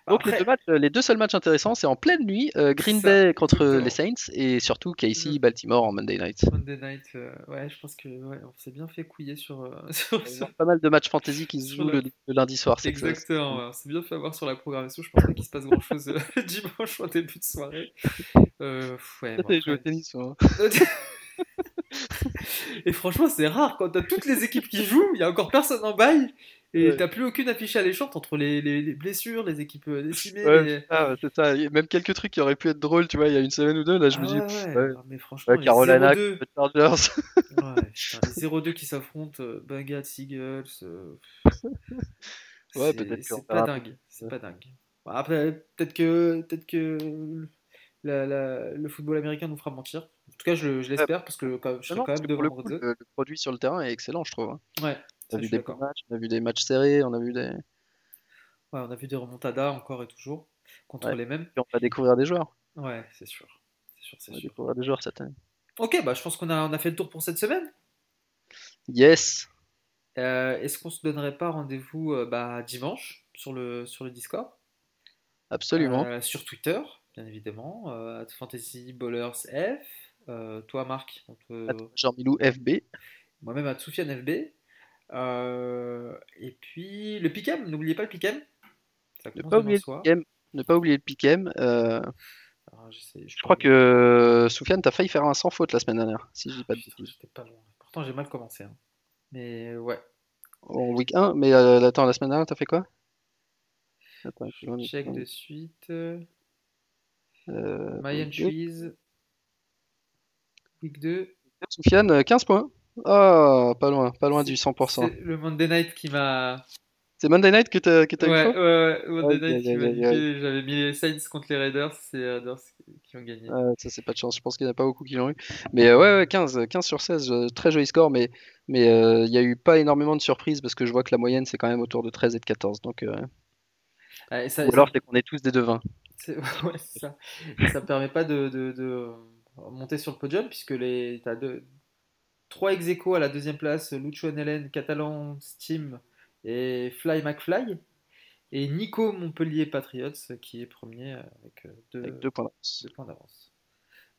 donc, les deux, matchs, euh, les deux seuls matchs intéressants, c'est en pleine nuit, euh, Green Ça, Bay contre exactement. les Saints et surtout KC, Mhm. Baltimore en Monday night. Monday Night, euh, ouais, je pense que ouais, on s'est bien fait couiller sur, euh, *laughs* sur, Il y sur- a pas mal de matchs fantasy qui se jouent la- le, le lundi soir. Exactement, ouais, on s'est bien fait avoir sur la programmation. Je pense pas qu'il se passe grand chose *laughs* dimanche en début de soirée. Euh, ouais, bon, joué au tennis, hein. *laughs* Et franchement, c'est rare quand t'as toutes les équipes qui jouent, il y a encore personne en bail, et Ouais. t'as plus aucune affiche alléchante entre les, les- les blessures, les équipes euh, décimées. Ouais, les- ah, c'est ça. Même quelques trucs qui auraient pu être drôles, tu vois, il y a une semaine ou deux, là, je Ah me dis, ouais, Ah, mais franchement, Carolina 0-2, contre les Chargers. *laughs* les 0-2 qui s'affrontent, euh, Bengals, Eagles, euh, Ouais, peut-être c'est pas dingue, c'est pas dingue. Après, peut-être que, peut-être que la- la- le football américain nous fera mentir. tout cas, je, je l'espère parce que quand- je Non, quand même devant le, coup, le produit sur le terrain est excellent, je trouve. hein. Ouais, On a vu des matchs, on a vu des matchs serrés, on a vu des. Ouais, on a vu des remontadas encore et toujours contre Ouais. les mêmes. Puis on va découvrir des joueurs. Ouais, c'est sûr. C'est sûr, c'est On va sûr. découvrir des joueurs cette année. Ok, bah je pense qu'on a, on a fait le tour pour cette semaine. Yes! Euh, Est-ce qu'on se donnerait pas rendez-vous euh, bah, dimanche sur le, sur le Discord? Absolument. Euh, Sur Twitter, bien évidemment. At Fantasy Ballers F. Toi, Marc. Jean-Milou FB. Moi-même à Soufiane FB. Euh, et puis le Picam, n'oubliez pas le. Ça Ne pas oublier le. Pickem. Ne pas oublier le Pickem. Euh, Alors, je crois que euh, Soufiane, t'as failli faire un sans faute la semaine dernière, si je dis pas de bêtises. j'étais pas loin. Pourtant, j'ai mal commencé. hein. Mais ouais, En week 1, mais euh, attends, la semaine dernière, t'as fait quoi? Attends, je check de suite. euh, deux. entries. Week 2. Soufiane, euh, 15 points. Ah, pas loin, pas loin du 100%. C'est le Monday Night qui m'a. C'est Monday Night que t'as que t'as eu Ouais, ouais, ouais, Monday Night m'a aïe, niqué. J'avais mis les Saints contre les Raiders. C'est les Raiders qui- ont gagné. Ah, ça, c'est pas de chance. Je pense qu'il n'y en a pas beaucoup qui l'ont eu. Mais euh, ouais, ouais, 15, 15 sur 16, euh, très joli score. Mais mais euh, il y a eu pas énormément de surprises parce que je vois que la moyenne, c'est quand même autour de 13 et de 14. Donc, euh, Ah, et ça, ou alors, c'est qu'on est tous des devins. *laughs* ouais, ça. Ça permet pas de, de- de monter sur le podium puisque les t'as deux, trois ex aequo à la deuxième place Lucho Nelen, Catalan Steam et Fly McFly. Et Nico Montpellier Patriots qui est premier avec euh, deux, Avec deux points d'avance.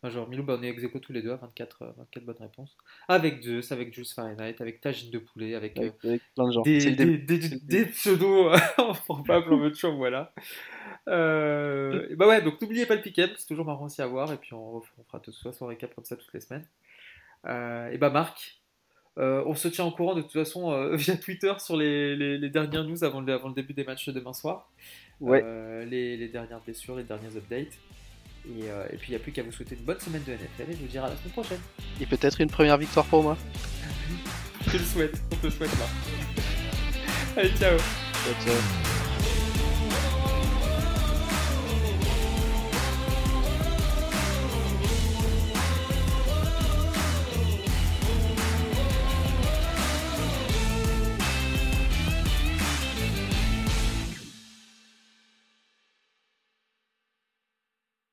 genre Milou, bah, on est ex tous les deux à 24, euh, 24 bonnes réponses. Avec Zeus, avec Jules Fahrenheit, avec Tagine de Poulet, avec euh, Avec, plein de gens. des, des, des- des pseudos *laughs* improbables en mode champ, voilà. Euh, bah ouais, donc n'oubliez pas le pick-up, c'est toujours marrant aussi à voir, et puis on, on fera de toute façon un récap comme ça toutes les semaines. Euh, et bah Marc, euh, on se tient au courant de toute façon euh, *laughs* via Twitter sur les, les- les dernières news avant le, avant le début des matchs de demain soir. Ouais. Les, les dernières blessures, les derniers updates. Et, et puis il n'y a plus qu'à vous souhaiter une bonne semaine de NFL et je vous dirai à la semaine prochaine. Et peut-être une première victoire pour moi. *laughs* Je le souhaite, on te le souhaite là. *laughs* Allez, ciao Ciao, ciao.